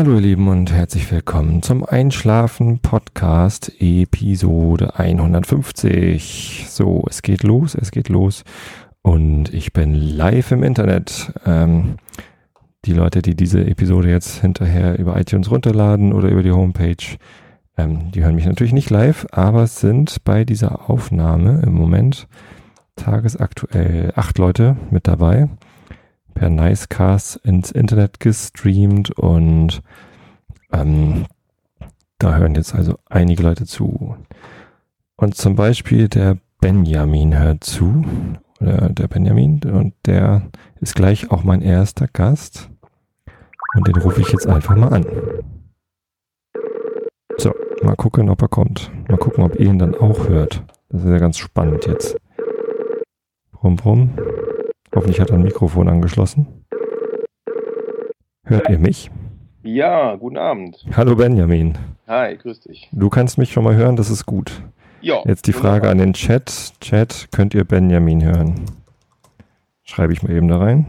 Hallo ihr Lieben und herzlich willkommen zum Einschlafen Podcast Episode 150. So, es geht los, es geht los und ich bin live im Internet. Ähm, die Leute, die diese Episode jetzt hinterher über iTunes runterladen oder über die Homepage, ähm, die hören mich natürlich nicht live, aber es sind bei dieser Aufnahme im Moment tagesaktuell acht Leute mit dabei per Nicecast ins Internet gestreamt und ähm, da hören jetzt also einige Leute zu. Und zum Beispiel der Benjamin hört zu, oder der Benjamin, und der ist gleich auch mein erster Gast. Und den rufe ich jetzt einfach mal an. So, mal gucken, ob er kommt. Mal gucken, ob ihr ihn dann auch hört. Das ist ja ganz spannend jetzt. Brumm, brumm. Hoffentlich hat er ein Mikrofon angeschlossen. Hört ihr mich? Ja, guten Abend. Hallo Benjamin. Hi, grüß dich. Du kannst mich schon mal hören, das ist gut. Ja. Jetzt die Frage an den Chat. Chat, könnt ihr Benjamin hören? Schreibe ich mal eben da rein.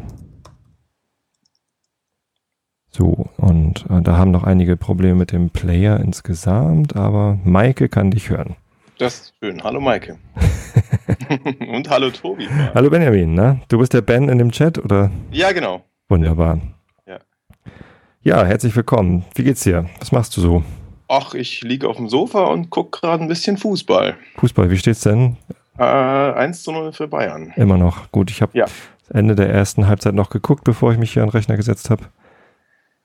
So, und äh, da haben noch einige Probleme mit dem Player insgesamt, aber Maike kann dich hören. Das ist schön. Hallo Maike. Und hallo Tobi. Hallo Benjamin, ne? Du bist der Ben in dem Chat, oder? Ja, genau. Wunderbar. Ja. Ja, herzlich willkommen. Wie geht's dir? Was machst du so? Ach, ich liege auf dem Sofa und gucke gerade ein bisschen Fußball. Fußball, wie steht's denn? Äh, 1 zu 0 für Bayern. Immer noch. Gut, ich habe Ja. das Ende der ersten Halbzeit noch geguckt, bevor ich mich hier an den Rechner gesetzt habe.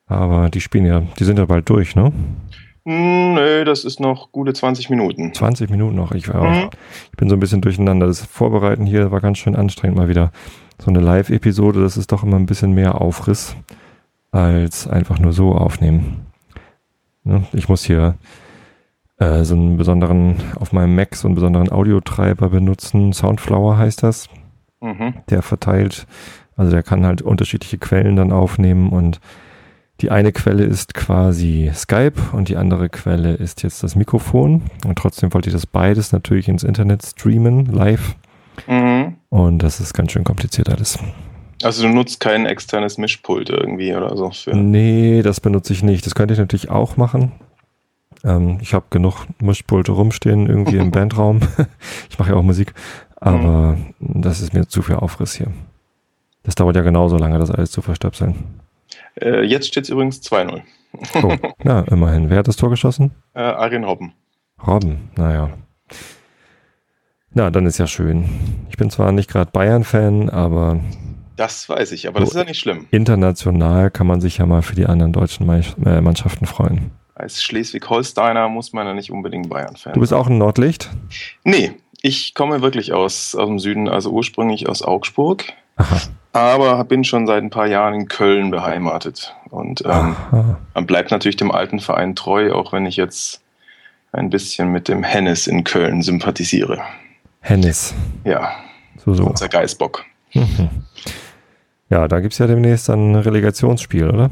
Aber die spielen ja, die sind ja bald durch, ne? Hm, nö, das ist noch gute 20 Minuten. 20 Minuten noch. Ich, war auch, Mhm. ich bin so ein bisschen durcheinander. Das Vorbereiten hier war ganz schön anstrengend mal wieder. So eine Live-Episode, das ist doch immer ein bisschen mehr Aufriss als einfach nur so aufnehmen. Ne? Ich muss hier äh, so einen besonderen, auf meinem Mac so einen besonderen Audiotreiber benutzen. Soundflower heißt das. Mhm. der verteilt, also der kann halt unterschiedliche Quellen dann aufnehmen und die eine Quelle ist quasi Skype und die andere Quelle ist jetzt das Mikrofon und trotzdem wollte ich das beides natürlich ins Internet streamen, live Mhm. und das ist ganz schön kompliziert alles. Also du nutzt kein externes Mischpult irgendwie oder so für. Nee, das benutze ich nicht. Das könnte ich natürlich auch machen. Ähm, ich habe genug Mischpulte rumstehen irgendwie im Bandraum. ich mache ja auch Musik, aber das ist mir zu viel Aufriss hier. Das dauert ja genauso lange, das alles zu verstöpseln. Äh, jetzt steht es übrigens 2-0. Oh, na, immerhin. Wer hat das Tor geschossen? Äh, Arjen Robben. Robben, naja. Na, dann ist ja schön. Ich bin zwar nicht gerade Bayern-Fan, aber Das weiß ich, aber das So. ist ja nicht schlimm. international kann man sich ja mal für die anderen deutschen äh, Mannschaften freuen. Als Schleswig-Holsteiner muss man ja nicht unbedingt Bayern-Fan Du bist auch ein Nordlicht? Nee, ich komme wirklich aus, aus dem Süden, also ursprünglich aus Augsburg, Aha. aber bin schon seit ein paar Jahren in Köln beheimatet. Und ähm, man bleibt natürlich dem alten Verein treu, auch wenn ich jetzt ein bisschen mit dem Hennes in Köln sympathisiere. Hennis. Ja, So, so. unser Geißbock. Mhm. Ja, da gibt's ja demnächst ein Relegationsspiel, oder?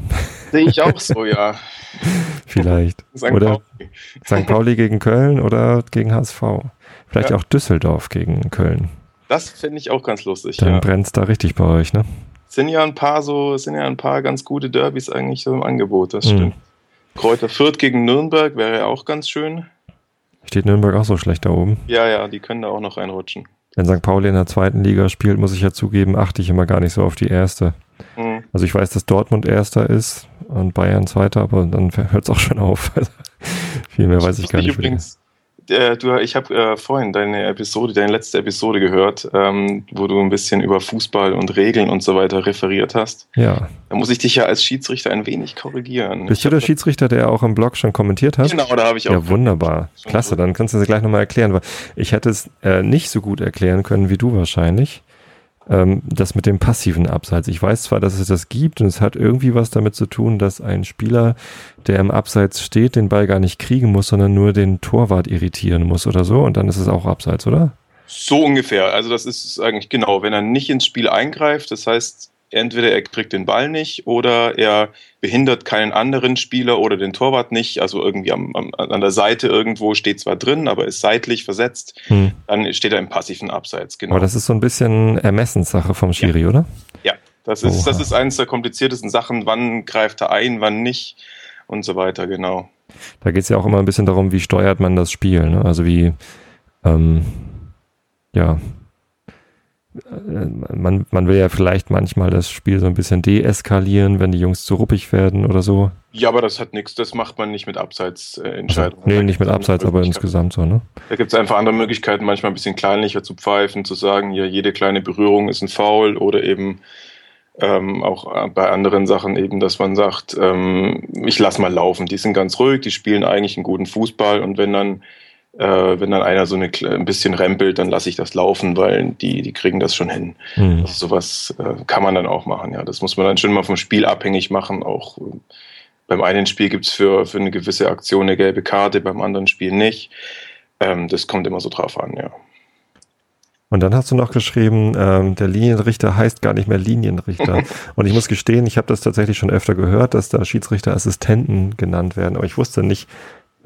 Sehe ich auch so, ja. Vielleicht. St. Oder Pauli. St. Pauli gegen Köln oder gegen HSV. Vielleicht Ja. auch Düsseldorf gegen Köln. Das finde ich auch ganz lustig. Dann Ja. brennt's da richtig bei euch, ne? Sind ja ein paar so, sind ja ein paar ganz gute Derbys eigentlich so im Angebot, das Mhm. stimmt. Kräuter Fürth gegen Nürnberg wäre ja auch ganz schön. Steht Nürnberg auch so schlecht da oben? Ja, ja, die können da auch noch reinrutschen. Wenn St. Pauli in der zweiten Liga spielt, muss ich ja zugeben, achte ich immer gar nicht so auf die erste. Mhm. Also ich weiß, dass Dortmund erster ist und Bayern zweiter, aber dann hört es auch schon auf. Also viel mehr weiß ich gar nicht. übrigens, äh, du, ich habe äh, vorhin deine Episode, deine letzte Episode gehört, ähm, wo du ein bisschen über Fußball und Regeln und so weiter referiert hast. Ja. Da muss ich dich ja als Schiedsrichter ein wenig korrigieren. Bist Ich du der Schiedsrichter, der auch im Blog schon kommentiert hat? Genau, da habe ich auch. Ja, wunderbar. Schon Klasse, dann kannst du es gleich nochmal erklären, weil ich hätte es äh, nicht so gut erklären können wie du wahrscheinlich. Ähm, das mit dem passiven Abseits. Ich weiß zwar, dass es das gibt und es hat irgendwie was damit zu tun, dass ein Spieler, der im Abseits steht, den Ball gar nicht kriegen muss, sondern nur den Torwart irritieren muss oder so und dann ist es auch Abseits, oder? So ungefähr. Also das ist eigentlich genau, wenn er nicht ins Spiel eingreift, das heißt, entweder er kriegt den Ball nicht oder er behindert keinen anderen Spieler oder den Torwart nicht, also irgendwie am, am, an der Seite irgendwo steht zwar drin, aber ist seitlich versetzt, Hm. dann steht er im passiven Abseits, genau. Aber das ist so ein bisschen Ermessenssache vom Schiri, oder? Ja, das ist, das ist eines der kompliziertesten Sachen. Wann greift er ein, wann nicht? und so weiter, genau. Da geht es ja auch immer ein bisschen darum, wie steuert man das Spiel. Ne? Also wie, ähm, ja, man, man will ja vielleicht manchmal das Spiel so ein bisschen deeskalieren, wenn die Jungs zu ruppig werden oder so. Ja, aber das hat nichts, das macht man nicht mit Abseitsentscheidungen. Also, nee, nicht mit Abseits, aber insgesamt so, ne? Da gibt es einfach andere Möglichkeiten, manchmal ein bisschen kleinlicher zu pfeifen, zu sagen, ja, jede kleine Berührung ist ein Foul oder eben ähm, auch bei anderen Sachen eben, dass man sagt, ähm, ich lass mal laufen, die sind ganz ruhig, die spielen eigentlich einen guten Fußball und wenn dann äh, wenn dann einer so eine, ein bisschen rempelt, dann lasse ich das laufen, weil die, die kriegen das schon hin. Mhm. Also sowas äh, kann man dann auch machen, ja. Das muss man dann schon mal vom Spiel abhängig machen. Auch äh, beim einen Spiel gibt es für, für eine gewisse Aktion eine gelbe Karte, beim anderen Spiel nicht. Ähm, das kommt immer so drauf an, ja. Und dann hast du noch geschrieben, ähm, der Linienrichter heißt gar nicht mehr Linienrichter. und ich muss gestehen, ich habe das tatsächlich schon öfter gehört, dass da Schiedsrichterassistenten genannt werden. Aber ich wusste nicht,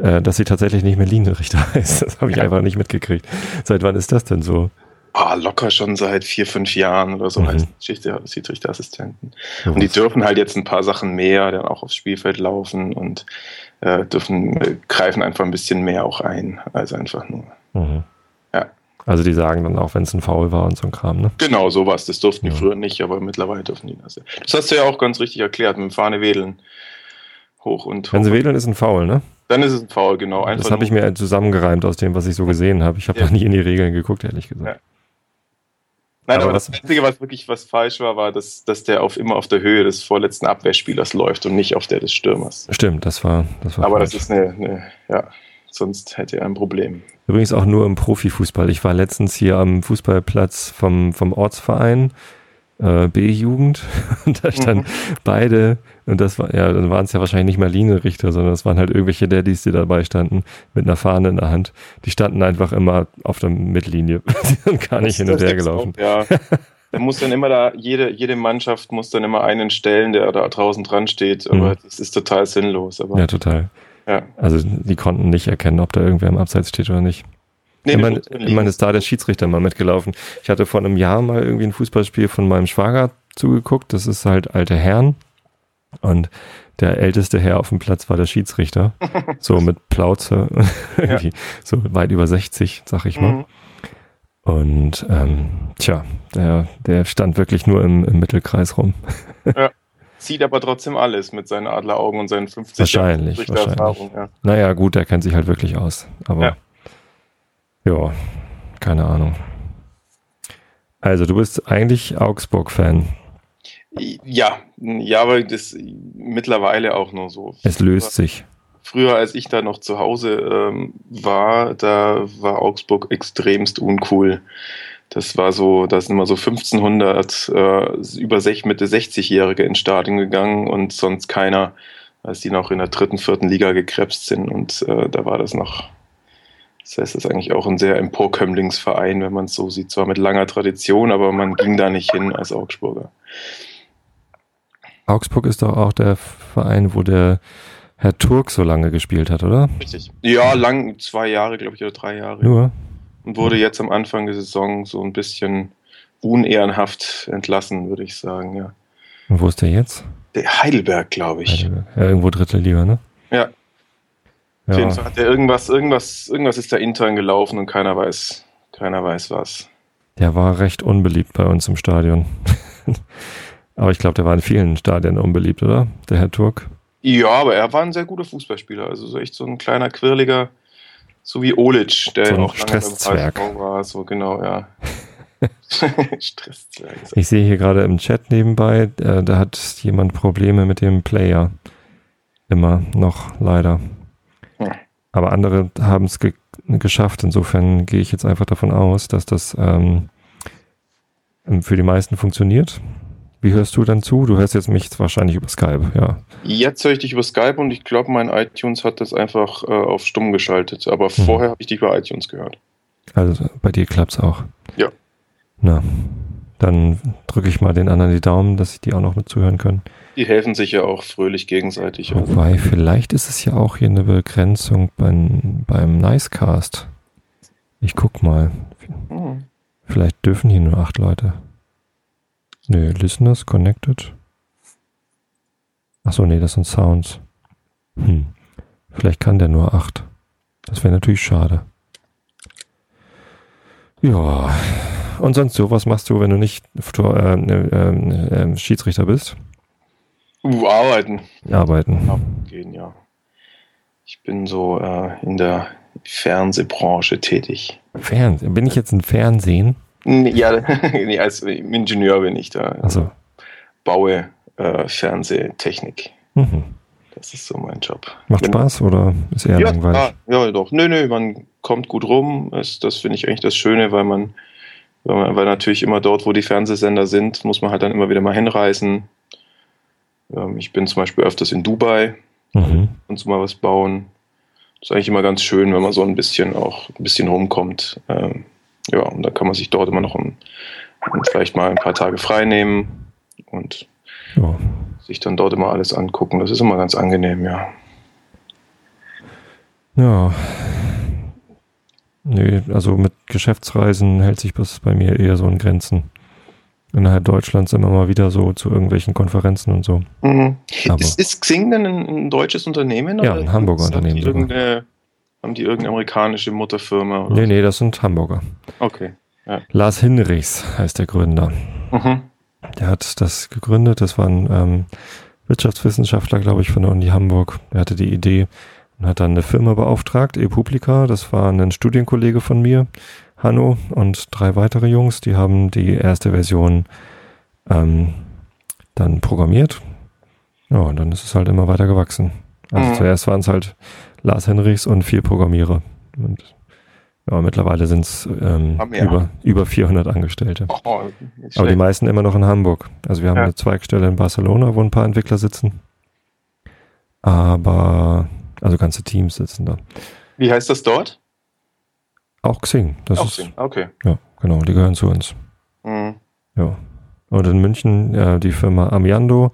äh, dass sie tatsächlich nicht mehr Linienrichter heißt. Das habe ich einfach nicht mitgekriegt. Seit wann ist das denn so? Ah, locker schon seit vier, fünf Jahren oder so mhm. als Schiedsrichterassistenten. Ja, und die dürfen halt jetzt ein paar Sachen mehr dann auch aufs Spielfeld laufen und äh, dürfen, äh, greifen einfach ein bisschen mehr auch ein, als einfach nur. Mhm. Ja. Also die sagen dann auch, wenn es ein Foul war und so ein Kram, ne? Genau, sowas. Das durften die früher nicht, aber mittlerweile dürfen die das. Das hast du ja auch ganz richtig erklärt, mit dem Fahne wedeln. Hoch und hoch. Wenn sie wedeln, ist ein Foul, ne? Dann ist es ein Foul, genau. Einfach das habe ich mir zusammengereimt aus dem, was ich so gesehen habe. Ich habe ja. noch nie in die Regeln geguckt, ehrlich gesagt. Ja. Nein, aber, aber das Einzige, was wirklich was falsch war, war, dass, dass der auf immer auf der Höhe des vorletzten Abwehrspielers läuft und nicht auf der des Stürmers. Stimmt, das war, das war Aber falsch. das ist eine, eine, ja, sonst hätte er ein Problem. Übrigens auch nur im Profifußball. Ich war letztens hier am Fußballplatz vom, vom Ortsverein äh, B-Jugend und da standen mhm. beide und das war, ja, dann waren es ja wahrscheinlich nicht mal Linienrichter, sondern es waren halt irgendwelche Daddys, die dabei standen, mit einer Fahne in der Hand. Die standen einfach immer auf der Mittellinie. die sind gar nicht hin und her gelaufen. Ja. Da muss dann immer da, jede, jede Mannschaft muss dann immer einen stellen, der da draußen dran steht, aber mhm. das ist total sinnlos. Aber, ja, total. Ja. Also die konnten nicht erkennen, ob da irgendwer im Abseits steht oder nicht. Nee, immerhin, immerhin ist da der Schiedsrichter mal mitgelaufen. Ich hatte vor einem Jahr mal irgendwie ein Fußballspiel von meinem Schwager zugeguckt. Das ist halt alte Herren. Und der älteste Herr auf dem Platz war der Schiedsrichter. so mit Plauze. irgendwie ja. so weit über 60, sag ich mal. Mhm. Und ähm, tja, der, der stand wirklich nur im, im Mittelkreis rum. ja. Sieht aber trotzdem alles mit seinen Adleraugen und seinen 50 wahrscheinlich, wahrscheinlich. Erfahrung. Ja. Naja, gut, der kennt sich halt wirklich aus. Aber ja, ja keine Ahnung. Also, du bist eigentlich Augsburg-Fan. Ja, ja, aber das mittlerweile auch nur so. Es löst sich. Früher, als ich da noch zu Hause ähm, war, da war Augsburg extremst uncool. Das war so, da sind immer so 1500 äh, über sech, Mitte 60-Jährige ins Stadion gegangen und sonst keiner, als die noch in der dritten, vierten Liga gekrebst sind. Und äh, da war das noch, das heißt, es ist eigentlich auch ein sehr Emporkömmlingsverein, wenn man es so sieht. Zwar mit langer Tradition, aber man ging da nicht hin als Augsburger. Augsburg ist doch auch der Verein, wo der Herr Turk so lange gespielt hat, oder? Richtig. Ja, lang, zwei Jahre, glaube ich, oder drei Jahre. Nur. Und wurde jetzt am Anfang der Saison so ein bisschen unehrenhaft entlassen, würde ich sagen, ja. Und wo ist der jetzt? Der Heidelberg, glaube ich. Heidelberg. Ja, irgendwo dritte Liga, ne? Ja. Auf jeden Fall hat er irgendwas, irgendwas, irgendwas ist da intern gelaufen und keiner weiß, keiner weiß was. Der war recht unbeliebt bei uns im Stadion. Aber ich glaube, der war in vielen Stadien unbeliebt, oder? Der Herr Turk. Ja, aber er war ein sehr guter Fußballspieler. Also so echt so ein kleiner, quirliger, so wie Olic, der so auch lange beim war. So genau, ja. Stresszwerg. Ich sehe hier gerade im Chat nebenbei, äh, da hat jemand Probleme mit dem Player. Immer noch, leider. Aber andere haben es ge geschafft. Insofern gehe ich jetzt einfach davon aus, dass das ähm, für die meisten funktioniert. Wie hörst du dann zu? Du hörst jetzt mich wahrscheinlich über Skype, ja. Jetzt höre ich dich über Skype und ich glaube, mein iTunes hat das einfach äh, auf stumm geschaltet. Aber hm. vorher habe ich dich über iTunes gehört. Also bei dir klappt es auch. Ja. Na, dann drücke ich mal den anderen die Daumen, dass sie die auch noch mit zuhören können. Die helfen sich ja auch fröhlich gegenseitig. Wobei, vielleicht ist es ja auch hier eine Begrenzung beim, beim Nicecast. Ich guck mal. Hm. Vielleicht dürfen hier nur acht Leute. Nee, Listeners Connected. Achso, nee, das sind Sounds. Hm. Vielleicht kann der nur acht. Das wäre natürlich schade. Ja. Und sonst so, was machst du, wenn du nicht äh, äh, äh, Schiedsrichter bist? Uh, arbeiten. Arbeiten. Gehen, ja. Ich bin so äh, in der Fernsehbranche tätig. Fernsehen? Bin ich jetzt ein Fernsehen? Ja, nee, als Ingenieur bin ich da. Also. Baue äh, Fernsehtechnik. Mhm. Das ist so mein Job. Macht Wenn, Spaß oder ist eher ja, langweilig? Ja, ja, doch. Nö, nö, man kommt gut rum. Das, das finde ich eigentlich das Schöne, weil man, weil natürlich immer dort, wo die Fernsehsender sind, muss man halt dann immer wieder mal hinreisen. Ähm, ich bin zum Beispiel öfters in Dubai mhm. und so mal was bauen. Das ist eigentlich immer ganz schön, wenn man so ein bisschen auch ein bisschen rumkommt. Ähm, ja, und da kann man sich dort immer noch ein, vielleicht mal ein paar Tage frei nehmen und ja. sich dann dort immer alles angucken. Das ist immer ganz angenehm, ja. Ja. Nee, also mit Geschäftsreisen hält sich das bei mir eher so in Grenzen. Innerhalb Deutschlands immer mal wieder so zu irgendwelchen Konferenzen und so. Mhm. Ist, ist, Xing denn ein, ein, deutsches Unternehmen? Ja, ein Hamburger Unternehmen. Haben die, haben die irgendeine amerikanische Mutterfirma? Oder nee, nee, das sind Hamburger. Okay. Ja. Lars Hinrichs heißt der Gründer. Mhm. Der hat das gegründet. Das war ein ähm, Wirtschaftswissenschaftler, glaube ich, von der Uni Hamburg. Er hatte die Idee und hat dann eine Firma beauftragt, ePublica. Das war ein Studienkollege von mir, Hanno, und drei weitere Jungs. Die haben die erste Version ähm, dann programmiert. Ja, und dann ist es halt immer weiter gewachsen. Also mhm. zuerst waren es halt Lars Henrichs und vier Programmierer. Und ja, mittlerweile sind es ähm, über, über 400 Angestellte. Oh, Aber die meisten immer noch in Hamburg. Also wir haben ja. eine Zweigstelle in Barcelona, wo ein paar Entwickler sitzen. Aber, also ganze Teams sitzen da. Wie heißt das dort? Auch Xing. Das Auch ist, Xing, okay. Ja, genau, die gehören zu uns. Mhm. Ja. Und in München, ja, die Firma Amiando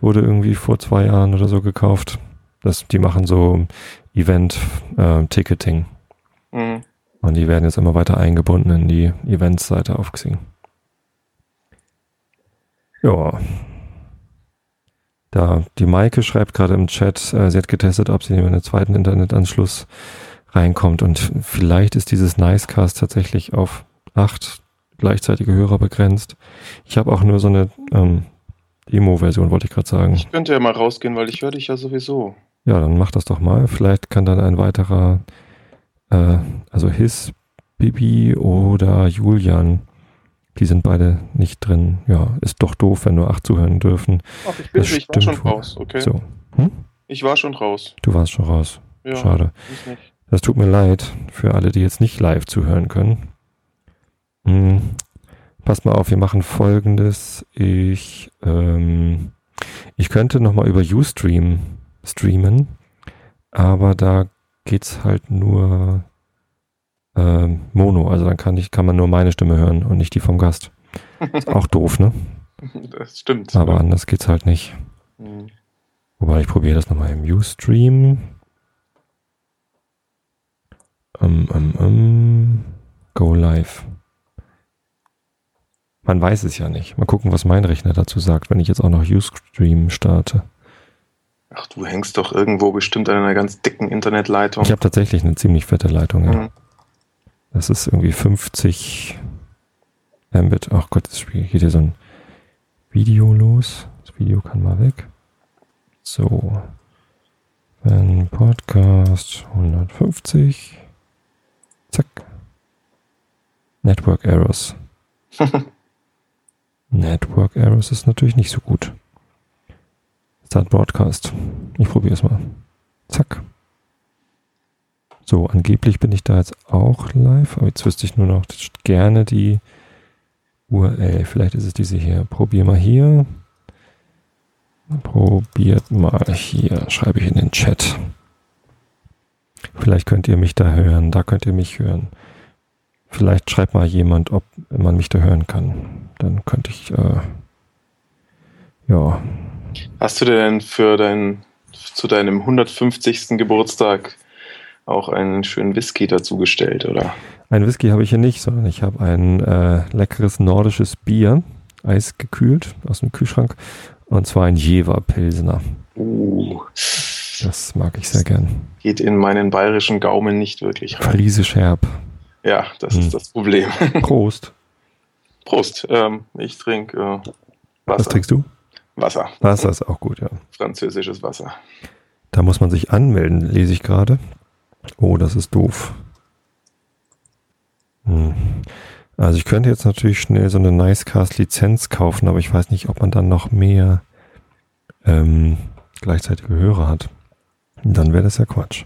wurde irgendwie vor zwei Jahren oder so gekauft. Das, die machen so Event-Ticketing. Äh, mhm. Und die werden jetzt immer weiter eingebunden in die Events-Seite auf Xing. Ja. Da, die Maike schreibt gerade im Chat, äh, sie hat getestet, ob sie in einen zweiten Internetanschluss reinkommt. Und vielleicht ist dieses Nicecast tatsächlich auf acht gleichzeitige Hörer begrenzt. Ich habe auch nur so eine ähm, Demo-Version, wollte ich gerade sagen. Ich könnte ja mal rausgehen, weil ich höre dich ja sowieso. Ja, dann mach das doch mal. Vielleicht kann dann ein weiterer äh, also His, Bibi oder Julian, die sind beide nicht drin. Ja, ist doch doof, wenn nur acht zuhören dürfen. Ach, ich bin, ich war schon raus, okay. So. Hm? Ich war schon raus. Du warst schon raus. Ja, Schade. Das tut mir leid für alle, die jetzt nicht live zuhören können. Hm. Passt mal auf, wir machen folgendes. Ich, ähm, ich könnte nochmal über Ustream streamen, aber da geht's halt nur äh, Mono. Also dann kann ich, kann man nur meine Stimme hören und nicht die vom Gast. Ist auch doof, ne? Das stimmt. Aber ja. anders geht's halt nicht. Mhm. Wobei ich probiere das nochmal im Ustream. Um, um, um. Go live. Man weiß es ja nicht. Mal gucken, was mein Rechner dazu sagt, wenn ich jetzt auch noch Ustream starte. Ach, du hängst doch irgendwo bestimmt an einer ganz dicken Internetleitung. Ich habe tatsächlich eine ziemlich fette Leitung, ja. Mhm. Das ist irgendwie 50 Mbit. Ach Gott, das Spiel geht hier so ein Video los. Das Video kann mal weg. So. Wenn Podcast 150. Zack. Network Errors. Network Errors ist natürlich nicht so gut. Start Broadcast. Ich probiere es mal. Zack. So, angeblich bin ich da jetzt auch live, aber jetzt wüsste ich nur noch gerne die URL. Vielleicht ist es diese hier. Probier mal hier. Probiert mal hier. Schreibe ich in den Chat. Vielleicht könnt ihr mich da hören. Da könnt ihr mich hören. Vielleicht schreibt mal jemand, ob man mich da hören kann. Dann könnte ich, äh, ja, Hast du denn für dein, zu deinem 150. Geburtstag auch einen schönen Whisky dazu gestellt, oder? Ein Whisky habe ich hier nicht, sondern ich habe ein äh, leckeres nordisches Bier, eisgekühlt aus dem Kühlschrank, und zwar ein Jever Pilsner. Uh, Das mag ich sehr gern. Geht in meinen bayerischen Gaumen nicht wirklich rein. Friesisch herb. Ja, das Hm. ist das Problem. Prost. Prost. Ähm, ich trinke äh, Was Wasser. trinkst du? Wasser. Wasser ist auch gut, ja. Französisches Wasser. Da muss man sich anmelden, lese ich gerade. Oh, das ist doof. Hm. Also ich könnte jetzt natürlich schnell so eine Nicecast-Lizenz kaufen, aber ich weiß nicht, ob man dann noch mehr ähm, gleichzeitige Hörer hat. Dann wäre das ja Quatsch.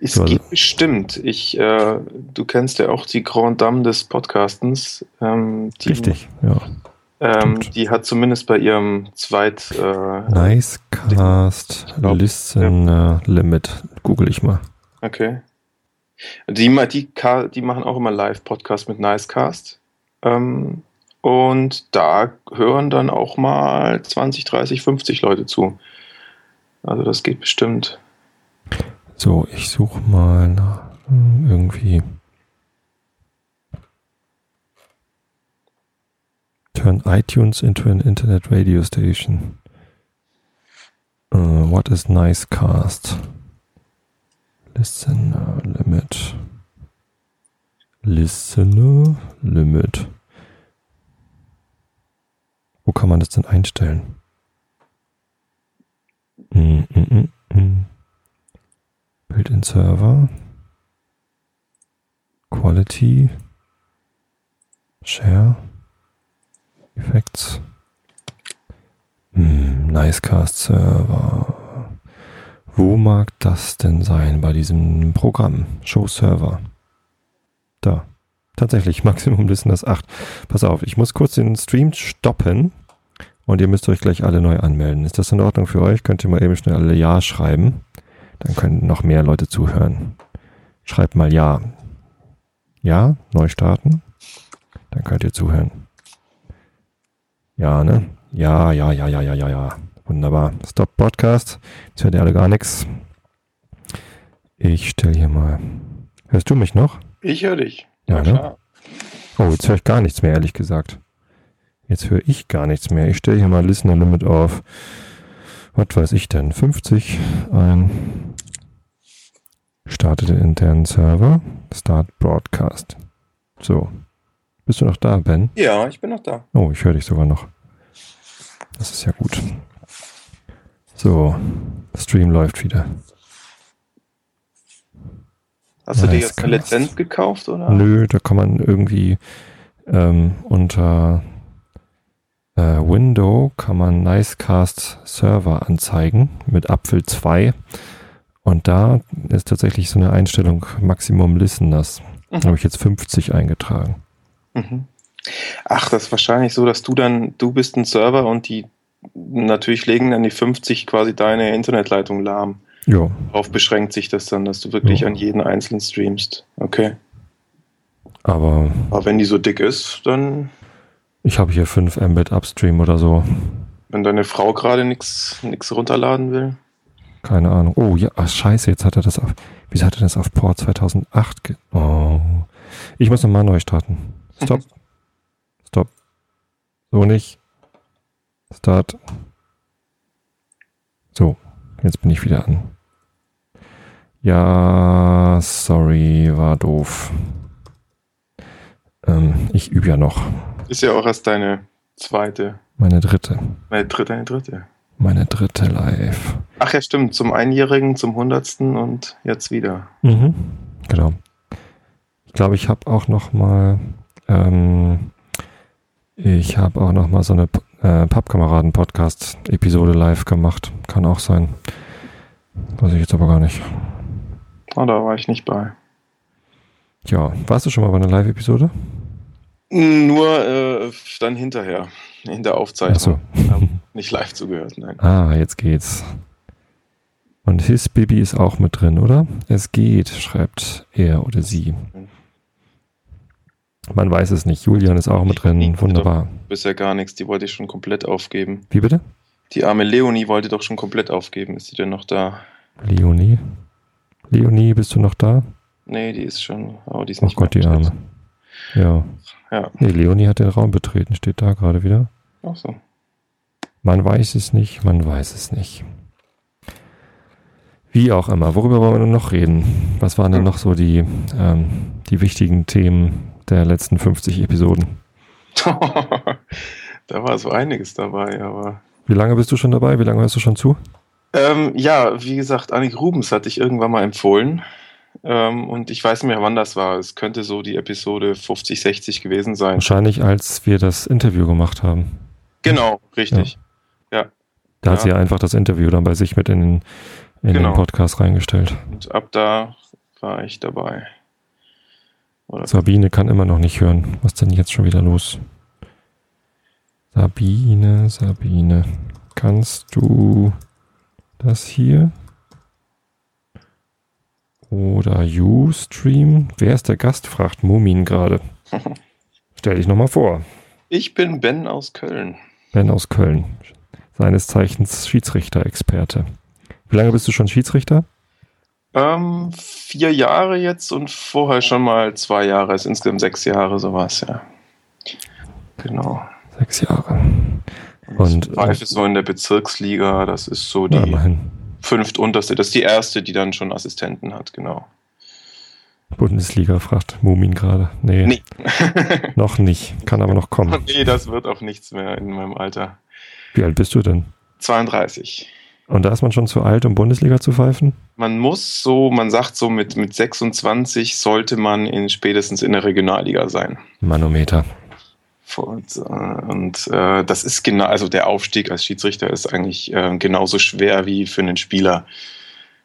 Es So, also- gibt bestimmt. Ich, äh, du kennst ja auch die Grand Dame des Podcastens. Ähm, die, Richtig, ja. Ähm, die hat zumindest bei ihrem Zweit. Äh, Nicecast Listener Limit. Google ich mal. Okay. Die, die, die machen auch immer Live-Podcast mit Nicecast. Ähm, und da hören dann auch mal 20, 30, 50 Leute zu. Also das geht bestimmt. So, ich suche mal nach hm, irgendwie. Turn iTunes into an Internet radio station. Uh, what is Nicecast? Listener Limit. Listener Limit. Wo kann man das denn einstellen? Mm, mm, mm, mm. Build-in Server. Quality. Share. Effects. Hm, Nicecast Server. Wo mag das denn sein bei diesem Programm? Show Server. Da. Tatsächlich, Maximum Listeners 8. Pass auf, ich muss kurz den Stream stoppen und ihr müsst euch gleich alle neu anmelden. Ist das in Ordnung für euch? Könnt ihr mal eben schnell alle Ja schreiben? Dann können noch mehr Leute zuhören. Schreibt mal Ja. Ja, neu starten. Dann könnt ihr zuhören. Ja, ne? Ja, ja, ja, ja, ja, ja, ja. Wunderbar. Stop Podcast. Jetzt hört ihr alle gar nichts. Ich stelle hier mal. Hörst du mich noch? Ich höre dich. Ja, Na ne? klar. Oh, jetzt höre ich gar nichts mehr, ehrlich gesagt. Jetzt höre ich gar nichts mehr. Ich stelle hier mal Listener Limit auf. Was weiß ich denn? 50 ein. Starte den internen Server. Start Broadcast. So. Bist du noch da, Ben? Ja, ich bin noch da. Oh, ich höre dich sogar noch. Das ist ja gut. So. Stream läuft wieder. Hast du dir jetzt eine. Lizenz gekauft oder? Nö, da kann man irgendwie ähm, unter äh, Window kann man Nicecast Server anzeigen mit Apfel 2 und da ist tatsächlich so eine Einstellung Maximum Listeners. Da Mhm. habe ich jetzt 50 eingetragen. Mhm. Ach, das ist wahrscheinlich so, dass du dann, du bist ein Server und die natürlich legen dann die 50 quasi deine Internetleitung lahm. Ja, Darauf beschränkt sich das dann, dass du wirklich Ja. an jeden einzelnen streamst. Okay. aber Aber wenn die so dick ist, dann, ich habe hier 5 Mbit Upstream oder so. wenn deine Frau gerade nichts runterladen will. Keine Ahnung. Oh ja, ach, scheiße, jetzt hat er das auf. Wieso hat er das auf Port 2008? Ge oh. Ich muss nochmal neu starten. Stopp. Stopp. So nicht. Start. So, jetzt bin ich wieder an. Ja, sorry, war doof. Ähm, ich übe ja noch. Ist ja auch erst deine zweite, Meine dritte. meine dritte, deine dritte. Meine dritte live. Ach ja, stimmt. Zum Einjährigen, zum Hundertsten und jetzt wieder. Mhm. Genau. Ich glaube, ich habe auch noch mal, ähm, ich habe auch noch mal so eine äh, Pappkameraden-Podcast-Episode live gemacht. Kann auch sein. Weiß ich jetzt aber gar nicht. Oh, da war ich nicht bei. Ja, warst du schon mal bei einer Live-Episode? Nur äh, dann hinterher, in der Aufzeichnung. Achso. Hab nicht live zugehört, nein. Ah, jetzt geht's. Und His Baby ist auch mit drin, oder? Es geht, schreibt er oder sie. Man weiß es nicht. Julian ist auch mit drin. Wunderbar. Bisher gar nichts, die wollte ich schon komplett aufgeben. Wie bitte? Die arme Leonie wollte doch schon komplett aufgeben. Ist sie denn noch da? Leonie. Leonie, bist du noch da? Nee, die ist schon, oh, die ist Oh nicht Gott, die Arme. Ja. Ja, Nee, Leonie hat den Raum betreten, steht da gerade wieder. ach so. Man weiß es nicht, man weiß es nicht. Wie auch immer. Worüber wollen wir noch reden? Was waren denn noch so die, ähm, die wichtigen Themen der letzten 50 Episoden? da war so einiges dabei, aber. Wie lange bist du schon dabei? Wie lange hörst du schon zu? Ähm, ja, wie gesagt, Annik Rubens hatte ich irgendwann mal empfohlen. Ähm, und ich weiß nicht mehr, wann das war. Es könnte so die Episode 50, 60 gewesen sein. Wahrscheinlich, als wir das Interview gemacht haben. Genau, richtig. Ja. ja. Da hat sie einfach das Interview dann bei sich mit in, in genau. den Podcast reingestellt. Und ab da war ich dabei. Oder Sabine kann immer noch nicht hören. Was ist denn jetzt schon wieder los? Sabine, Sabine, kannst du das hier? Oder Ustream? Wer ist der Gast? fragt Mumin gerade. Stell dich nochmal vor. Ich bin Ben aus Köln. Ben aus Köln. Seines Zeichens Schiedsrichter-Experte. Wie lange bist du schon Schiedsrichter? Ähm, vier Jahre jetzt und vorher schon mal zwei Jahre. Also insgesamt sechs Jahre sowas, ja. Genau. Sechs Jahre. Und, Pfeife so in der Bezirksliga, das ist so die ja, fünftunterste, das ist die erste, die dann schon Assistenten hat, genau. Bundesliga fragt Mumin gerade. Nee. nee. noch nicht. Kann aber noch kommen. Nee, das wird auch nichts mehr in meinem Alter. Wie alt bist du denn? 32. Und da ist man schon zu alt, um Bundesliga zu pfeifen? Man muss so, man sagt so, mit, mit 26 sollte man in, spätestens in der Regionalliga sein. Manometer. Und, und äh, das ist genau, also der Aufstieg als Schiedsrichter ist eigentlich äh, genauso schwer wie für einen Spieler.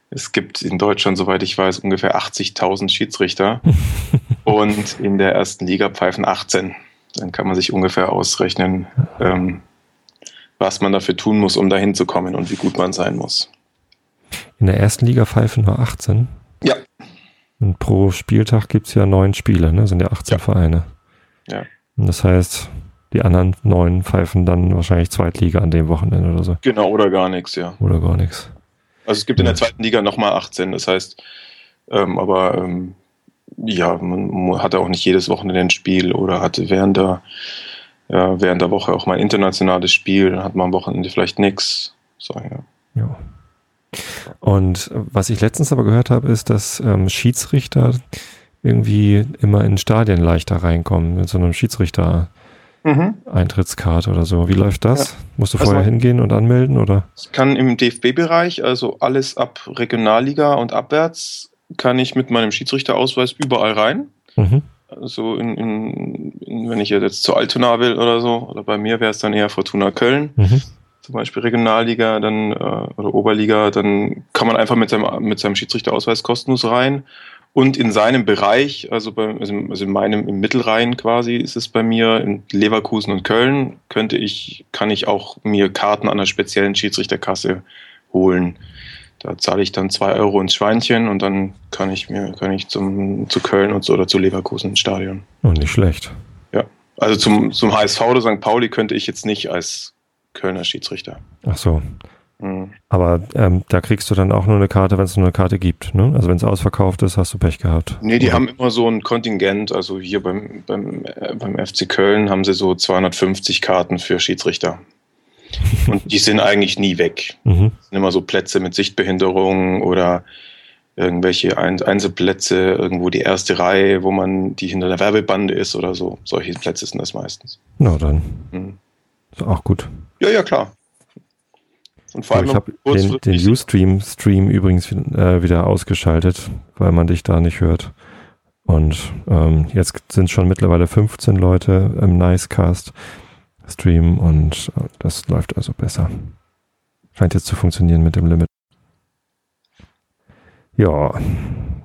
Es gibt in Deutschland, soweit ich weiß, ungefähr 80.000 Schiedsrichter und in der ersten Liga pfeifen 18. Dann kann man sich ungefähr ausrechnen, ähm, was man dafür tun muss, um dahin zu kommen und wie gut man sein muss. In der ersten Liga pfeifen nur 18? Ja. Und pro Spieltag gibt es ja neun Spiele, ne? Sind ja 18 ja. Vereine. Ja. Und das heißt, die anderen neun pfeifen dann wahrscheinlich Zweitliga an dem Wochenende oder so. Genau, oder gar nichts, ja. Oder gar nichts. Also es gibt in der zweiten Liga nochmal 18, das heißt, ähm, aber ähm, ja, man hatte auch nicht jedes Wochenende ein Spiel oder hatte während der ja, während der Woche auch mal ein internationales Spiel, dann hat man am Wochenende vielleicht nichts. So, ja. ja. Und was ich letztens aber gehört habe, ist, dass ähm, Schiedsrichter irgendwie immer in Stadien leichter reinkommen mit so einem Schiedsrichter. Mhm. Eintrittskarte oder so. Wie läuft das? Ja. Musst du also vorher hingehen und anmelden oder? Ich kann im DFB-Bereich, also alles ab Regionalliga und abwärts, kann ich mit meinem Schiedsrichterausweis überall rein. Mhm. Also in, in, in, wenn ich jetzt zu Altona will oder so, oder bei mir wäre es dann eher Fortuna Köln, mhm. zum Beispiel Regionalliga dann äh, oder Oberliga, dann kann man einfach mit seinem, mit seinem Schiedsrichterausweis kostenlos rein. Und in seinem Bereich, also, bei, also, also in meinem im Mittelrhein quasi ist es bei mir, in Leverkusen und Köln, könnte ich, kann ich auch mir Karten an einer speziellen Schiedsrichterkasse holen. Da zahle ich dann zwei Euro ins Schweinchen und dann kann ich mir, kann ich zum, zu Köln und so, oder zu Leverkusen ins Stadion. Und oh, nicht schlecht. Ja. Also zum, zum HSV oder St. Pauli könnte ich jetzt nicht als Kölner Schiedsrichter. Ach so. Mhm. Aber ähm, da kriegst du dann auch nur eine Karte, wenn es nur eine Karte gibt. Ne? Also wenn es ausverkauft ist, hast du Pech gehabt. Nee, die oder? haben immer so ein Kontingent. Also hier beim, beim, äh, beim FC Köln haben sie so 250 Karten für Schiedsrichter. Und die sind eigentlich nie weg. Mhm. Das sind immer so Plätze mit Sichtbehinderung oder irgendwelche Einzelplätze, irgendwo die erste Reihe, wo man die hinter der Werbebande ist oder so. Solche Plätze sind das meistens. Na dann. Mhm. Ist auch gut. Ja, ja, klar. Und vor allem ich habe den, den Ustream Stream übrigens äh, wieder ausgeschaltet, weil man dich da nicht hört. Und ähm, jetzt sind schon mittlerweile 15 Leute im Nicecast. Stream und äh, das läuft also besser. Scheint jetzt zu funktionieren mit dem Limit. Ja,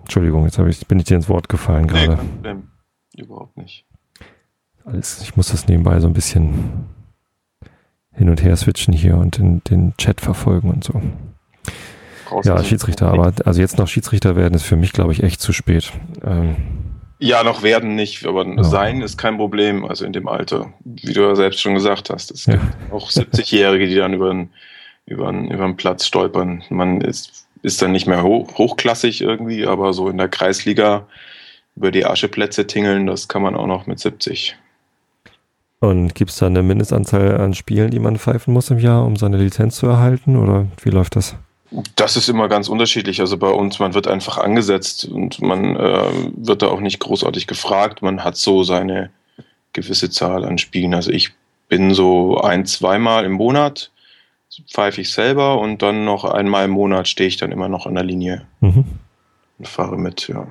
Entschuldigung, jetzt ich, bin ich dir ins Wort gefallen nee, gerade. Nee, überhaupt nicht. Alles, ich muss das nebenbei so ein bisschen hin und her switchen hier und den, den Chat verfolgen und so. Brauchst ja, Schiedsrichter, aber also jetzt noch Schiedsrichter werden ist für mich, glaube ich, echt zu spät. Ähm, ja, noch werden nicht, aber ja. sein ist kein Problem, also in dem Alter, wie du ja selbst schon gesagt hast. Es gibt auch 70-Jährige, die dann über den, über, den, über den Platz stolpern. Man ist, ist dann nicht mehr hoch, hochklassig irgendwie, aber so in der Kreisliga über die Ascheplätze tingeln, das kann man auch noch mit 70. Und gibt es da eine Mindestanzahl an Spielen, die man pfeifen muss im Jahr, um seine Lizenz zu erhalten? Oder wie läuft das? Das ist immer ganz unterschiedlich. Also bei uns, man wird einfach angesetzt und man äh, wird da auch nicht großartig gefragt. Man hat so seine gewisse Zahl an Spielen. Also ich bin so ein, zweimal im Monat pfeife ich selber und dann noch einmal im Monat stehe ich dann immer noch an der Linie mhm. und fahre mit, ja.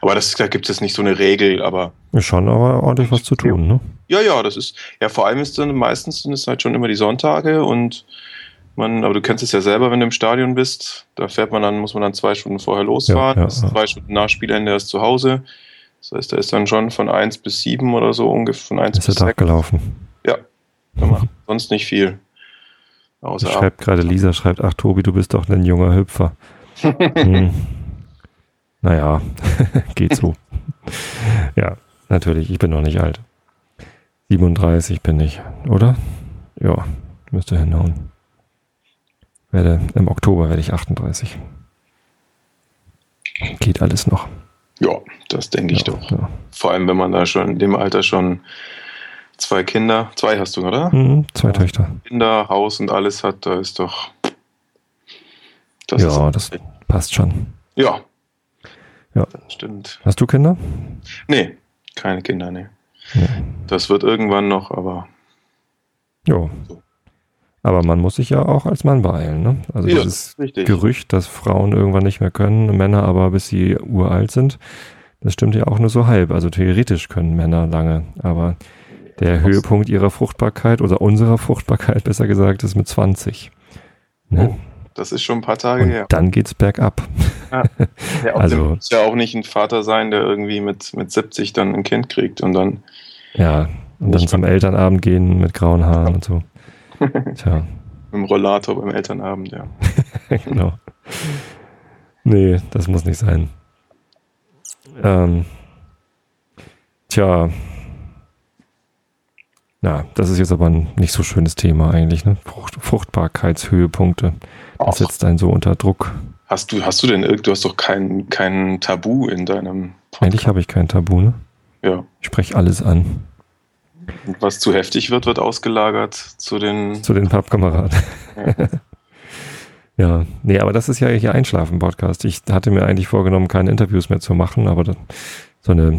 Aber das, da gibt es nicht so eine Regel, aber. Schon aber ordentlich was zu tun, ne? Ja, ja, das ist, ja, vor allem ist dann meistens sind es halt schon immer die Sonntage und man, aber du kennst es ja selber, wenn du im Stadion bist, da fährt man dann, muss man dann zwei Stunden vorher losfahren, ja, ja, zwei Stunden nach Spielende erst zu Hause. Das heißt, da ist dann schon von 1 bis 7 oder so ungefähr von 1 ist bis der Tag gelaufen. Ja, macht sonst nicht viel. Außer schreibt gerade Lisa, schreibt, ach Tobi, du bist doch ein junger Hüpfer. hm. Naja, geht so. ja, natürlich, ich bin noch nicht alt. 37 bin ich, oder? Ja, müsste hinhauen. Werde, Im Oktober werde ich 38. Geht alles noch. Ja, das denke ich ja, doch. Ja. Vor allem, wenn man da schon in dem Alter schon zwei Kinder, zwei hast du, oder? Mhm, zwei Töchter. Kinder, Haus und alles hat, da ist doch. Das ja, ist das passt schon. Ja. Ja. Stimmt. Hast du Kinder? Nee, keine Kinder, nee. Ja. Das wird irgendwann noch, aber. Jo. So. Aber man muss sich ja auch als Mann beeilen, ne? Also ja, dieses Gerücht, dass Frauen irgendwann nicht mehr können, Männer aber bis sie uralt sind, das stimmt ja auch nur so halb. Also theoretisch können Männer lange, aber der Höhepunkt ihrer Fruchtbarkeit oder unserer Fruchtbarkeit, besser gesagt, ist mit 20. Ne? Oh, das ist schon ein paar Tage und her. Dann geht's bergab. Ja. Ja, also muss ja auch nicht ein Vater sein, der irgendwie mit, mit 70 dann ein Kind kriegt und dann. Ja, und dann zum Elternabend gehen mit grauen Haaren und so. Tja. Dem Rollator beim Elternabend, ja. genau. Nee, das muss nicht sein. Ähm, tja, ja, das ist jetzt aber ein nicht so schönes Thema eigentlich, ne? Frucht, Fruchtbarkeitshöhepunkte. Das setzt einen so unter Druck. Hast du, hast du denn, du hast doch kein, kein Tabu in deinem Podcast. Eigentlich habe ich kein Tabu, ne? Ja. Ich spreche alles an. Was zu heftig wird, wird ausgelagert zu den. Zu den Pappkameraden. Ja. ja, nee, aber das ist ja hier Einschlafen-Podcast. Ich hatte mir eigentlich vorgenommen, keine Interviews mehr zu machen, aber das, so eine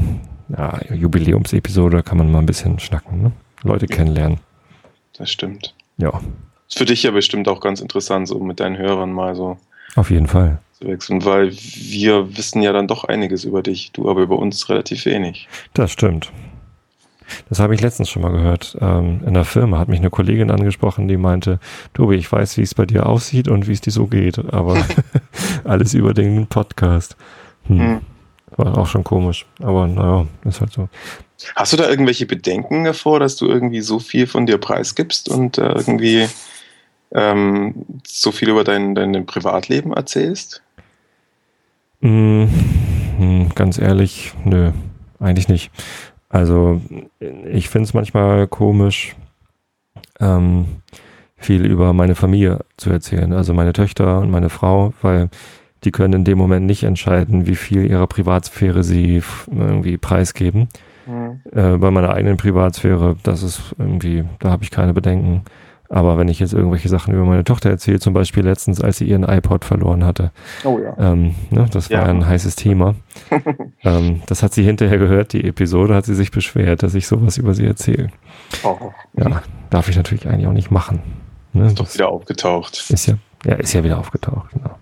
ja, Jubiläumsepisode kann man mal ein bisschen schnacken, ne? Leute kennenlernen. Das stimmt. Ja. Ist für dich ja bestimmt auch ganz interessant, so mit deinen Hörern mal so. Auf jeden Fall. Zu wechseln, weil wir wissen ja dann doch einiges über dich, du aber über uns relativ wenig. Das stimmt. Das habe ich letztens schon mal gehört. Ähm, in der Firma hat mich eine Kollegin angesprochen, die meinte, Tobi, ich weiß, wie es bei dir aussieht und wie es dir so geht, aber alles über den Podcast. Hm. Hm. War auch schon komisch, aber naja, ist halt so. Hast du da irgendwelche Bedenken davor, dass du irgendwie so viel von dir preisgibst und äh, irgendwie ähm, so viel über dein, dein Privatleben erzählst? Mm, ganz ehrlich, nö, eigentlich nicht. Also ich finde es manchmal komisch, ähm, viel über meine Familie zu erzählen, also meine Töchter und meine Frau, weil die können in dem Moment nicht entscheiden, wie viel ihrer Privatsphäre sie irgendwie preisgeben. Mhm. Äh, bei meiner eigenen Privatsphäre, das ist irgendwie, da habe ich keine Bedenken. Aber wenn ich jetzt irgendwelche Sachen über meine Tochter erzähle, zum Beispiel letztens, als sie ihren iPod verloren hatte, oh ja. ähm, ne, das war ja. ein heißes Thema. ähm, das hat sie hinterher gehört, die Episode, hat sie sich beschwert, dass ich sowas über sie erzähle. Oh. Ja, darf ich natürlich eigentlich auch nicht machen. Ne? Ist doch wieder aufgetaucht. Ist ja, ja, ist ja wieder aufgetaucht, genau.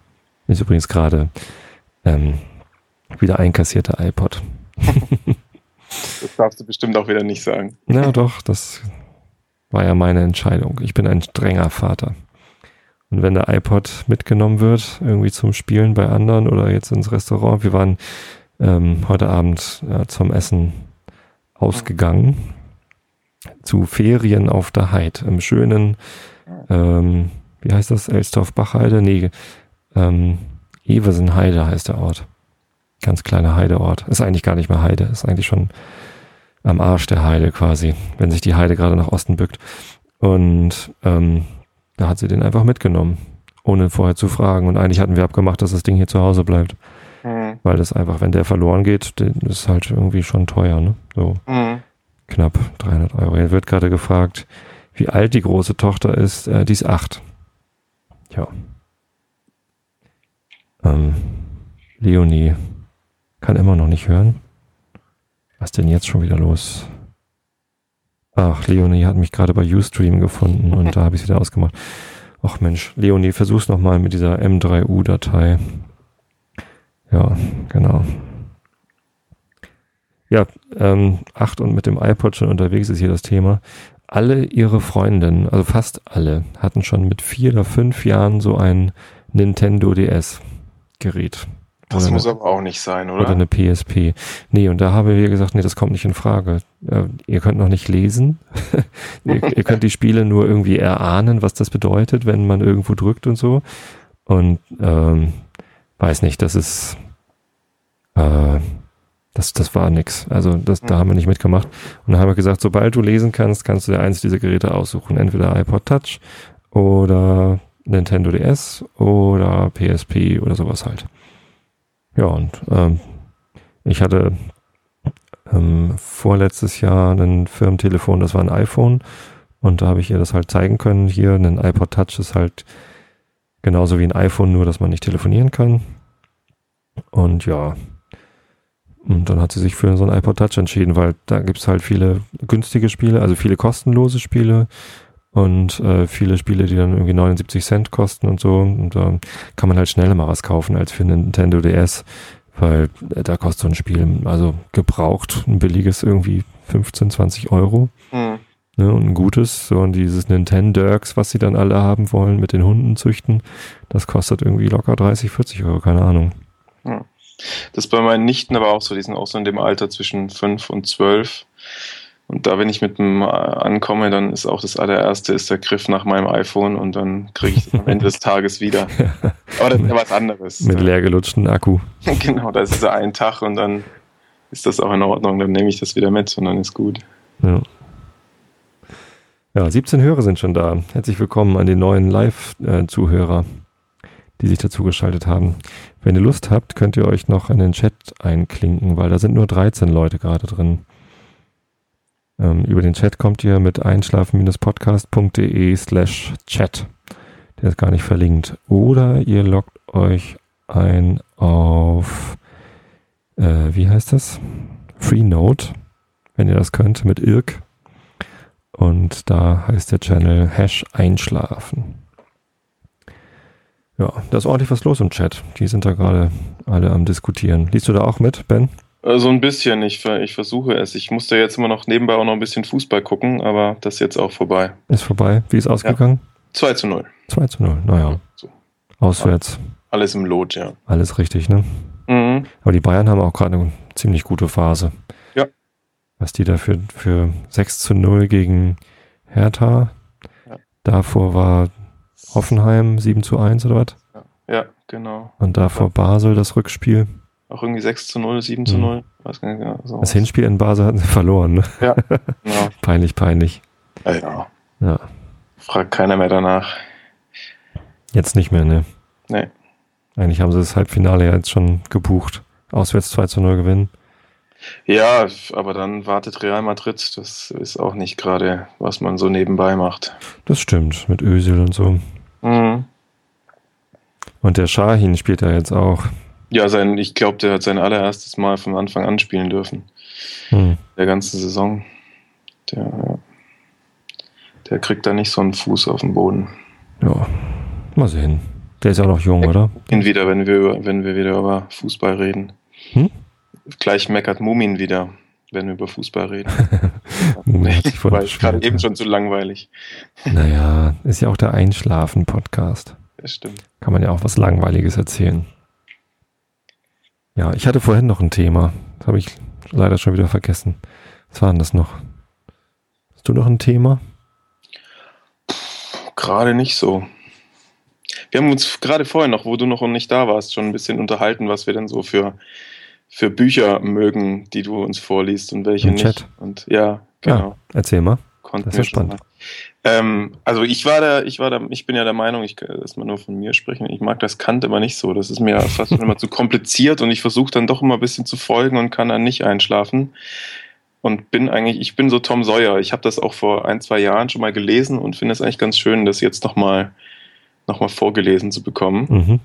Ist übrigens gerade ähm, wieder einkassierter iPod. das darfst du bestimmt auch wieder nicht sagen. Na doch, das war ja meine Entscheidung. Ich bin ein strenger Vater. Und wenn der iPod mitgenommen wird, irgendwie zum Spielen bei anderen oder jetzt ins Restaurant, wir waren ähm, heute Abend ja, zum Essen ausgegangen zu Ferien auf der Heid im schönen, ähm, wie heißt das, Elsdorf-Bachheide? Nee, ähm, Eversenheide heißt der Ort. Ganz kleiner Heideort. Ist eigentlich gar nicht mehr Heide, ist eigentlich schon am Arsch der Heide quasi, wenn sich die Heide gerade nach Osten bückt. Und ähm, da hat sie den einfach mitgenommen, ohne vorher zu fragen. Und eigentlich hatten wir abgemacht, dass das Ding hier zu Hause bleibt. Mhm. Weil das einfach, wenn der verloren geht, ist halt irgendwie schon teuer, ne? So mhm. knapp 300 Euro. Hier wird gerade gefragt, wie alt die große Tochter ist. Äh, die ist acht. Ja. Ähm, Leonie kann immer noch nicht hören. Was denn jetzt schon wieder los? Ach, Leonie hat mich gerade bei Ustream gefunden und da habe ich es wieder ausgemacht. Ach Mensch, Leonie, versuch's nochmal mit dieser M3U-Datei. Ja, genau. Ja, ähm, acht und mit dem iPod schon unterwegs ist hier das Thema. Alle ihre Freundinnen, also fast alle, hatten schon mit vier oder fünf Jahren so ein Nintendo DS-Gerät. Das muss eine, aber auch nicht sein, oder? Oder eine PSP. Nee, und da haben wir gesagt, nee, das kommt nicht in Frage. Äh, ihr könnt noch nicht lesen. ihr, ihr, könnt die Spiele nur irgendwie erahnen, was das bedeutet, wenn man irgendwo drückt und so. Und ähm, weiß nicht, das ist äh, das, das war nix. Also das, da haben wir nicht mitgemacht. Und dann haben wir gesagt, sobald du lesen kannst, kannst du dir eins dieser Geräte aussuchen. Entweder iPod Touch oder Nintendo DS oder PSP oder sowas halt. Ja, und ähm, ich hatte ähm, vorletztes Jahr ein Firmentelefon, das war ein iPhone. Und da habe ich ihr das halt zeigen können. Hier, ein iPod Touch ist halt genauso wie ein iPhone, nur dass man nicht telefonieren kann. Und ja, und dann hat sie sich für so ein iPod Touch entschieden, weil da gibt es halt viele günstige Spiele, also viele kostenlose Spiele und äh, viele Spiele, die dann irgendwie 79 Cent kosten und so. Und da kann man halt schneller mal was kaufen als für Nintendo DS, weil äh, da kostet so ein Spiel, also gebraucht, ein billiges irgendwie 15, 20 Euro. Mhm. Ne, und ein gutes, so und dieses Nintendo-Dirks, was sie dann alle haben wollen, mit den Hunden züchten, das kostet irgendwie locker 30, 40 Euro, keine Ahnung. Mhm. Das bei meinen Nichten aber auch so, die sind auch so in dem Alter zwischen 5 und 12. Und da, wenn ich mit dem äh, ankomme, dann ist auch das allererste ist der Griff nach meinem iPhone und dann kriege ich es am Ende des Tages wieder. Aber das ist ja was anderes. Mit leer gelutschten Akku. genau, das ist ja ein Tag und dann ist das auch in Ordnung. Dann nehme ich das wieder mit und dann ist gut. Ja. Ja, 17 Hörer sind schon da. Herzlich willkommen an die neuen Live-Zuhörer. Die sich dazu geschaltet haben. Wenn ihr Lust habt, könnt ihr euch noch in den Chat einklinken, weil da sind nur 13 Leute gerade drin. Ähm, über den Chat kommt ihr mit einschlafen-podcast.de slash chat. Der ist gar nicht verlinkt. Oder ihr loggt euch ein auf, äh, wie heißt das? Freenode, wenn ihr das könnt, mit IRC. Und da heißt der Channel Hash Einschlafen. Ja, da ist ordentlich was los im Chat. Die sind da gerade alle am Diskutieren. Liest du da auch mit, Ben? Äh, so ein bisschen. Ich, ich versuche es. Ich musste jetzt immer noch nebenbei auch noch ein bisschen Fußball gucken, aber das ist jetzt auch vorbei. Ist vorbei. Wie ist ausgegangen? Ja. 2 zu 0. 2 zu 0, naja. So. Auswärts. Alles im Lot, ja. Alles richtig, ne? Mhm. Aber die Bayern haben auch gerade eine ziemlich gute Phase. Ja. Was die da für, für 6 zu 0 gegen Hertha. Ja. Davor war Hoffenheim 7 zu 1 oder was? Ja, genau. Und davor Basel das Rückspiel. Auch irgendwie 6 zu 0, 7 zu 0. Mhm. Weiß gar nicht, genau, so das Hinspiel in Basel hatten sie verloren. Ne? Ja, genau. peinlich, peinlich. Ja, ja. ja. Fragt keiner mehr danach. Jetzt nicht mehr, ne? Nee. Eigentlich haben sie das Halbfinale ja jetzt schon gebucht. Auswärts 2 zu 0 gewinnen. Ja, aber dann wartet Real Madrid. Das ist auch nicht gerade, was man so nebenbei macht. Das stimmt, mit Ösel und so. Mhm. Und der Shahin spielt da jetzt auch. Ja, sein, ich glaube, der hat sein allererstes Mal von Anfang an spielen dürfen. Mhm. Der ganzen Saison. Der, der kriegt da nicht so einen Fuß auf den Boden. Ja, mal sehen. Der ist ja noch jung, oder? Ihn wieder, wenn wir, wenn wir wieder über Fußball reden. Hm? Gleich meckert Mumin wieder, wenn wir über Fußball reden. Mumin hat sich War gerade eben schon zu langweilig. Naja, ist ja auch der Einschlafen-Podcast. Das stimmt. Kann man ja auch was Langweiliges erzählen. Ja, ich hatte vorhin noch ein Thema. Das habe ich leider schon wieder vergessen. Was war denn das noch? Hast du noch ein Thema? Gerade nicht so. Wir haben uns gerade vorher noch, wo du noch nicht da warst, schon ein bisschen unterhalten, was wir denn so für für Bücher mögen, die du uns vorliest und welche Im nicht. Chat. Und ja, genau. Ja, erzähl mal. Konnten das ist ja spannend. Ähm, also ich war da, ich war da, ich bin ja der Meinung, ich dass man nur von mir sprechen. Ich mag das Kant immer nicht so. Das ist mir fast immer zu kompliziert und ich versuche dann doch immer ein bisschen zu folgen und kann dann nicht einschlafen. Und bin eigentlich, ich bin so Tom Sawyer. Ich habe das auch vor ein, zwei Jahren schon mal gelesen und finde es eigentlich ganz schön, das jetzt nochmal noch mal vorgelesen zu bekommen. Mhm.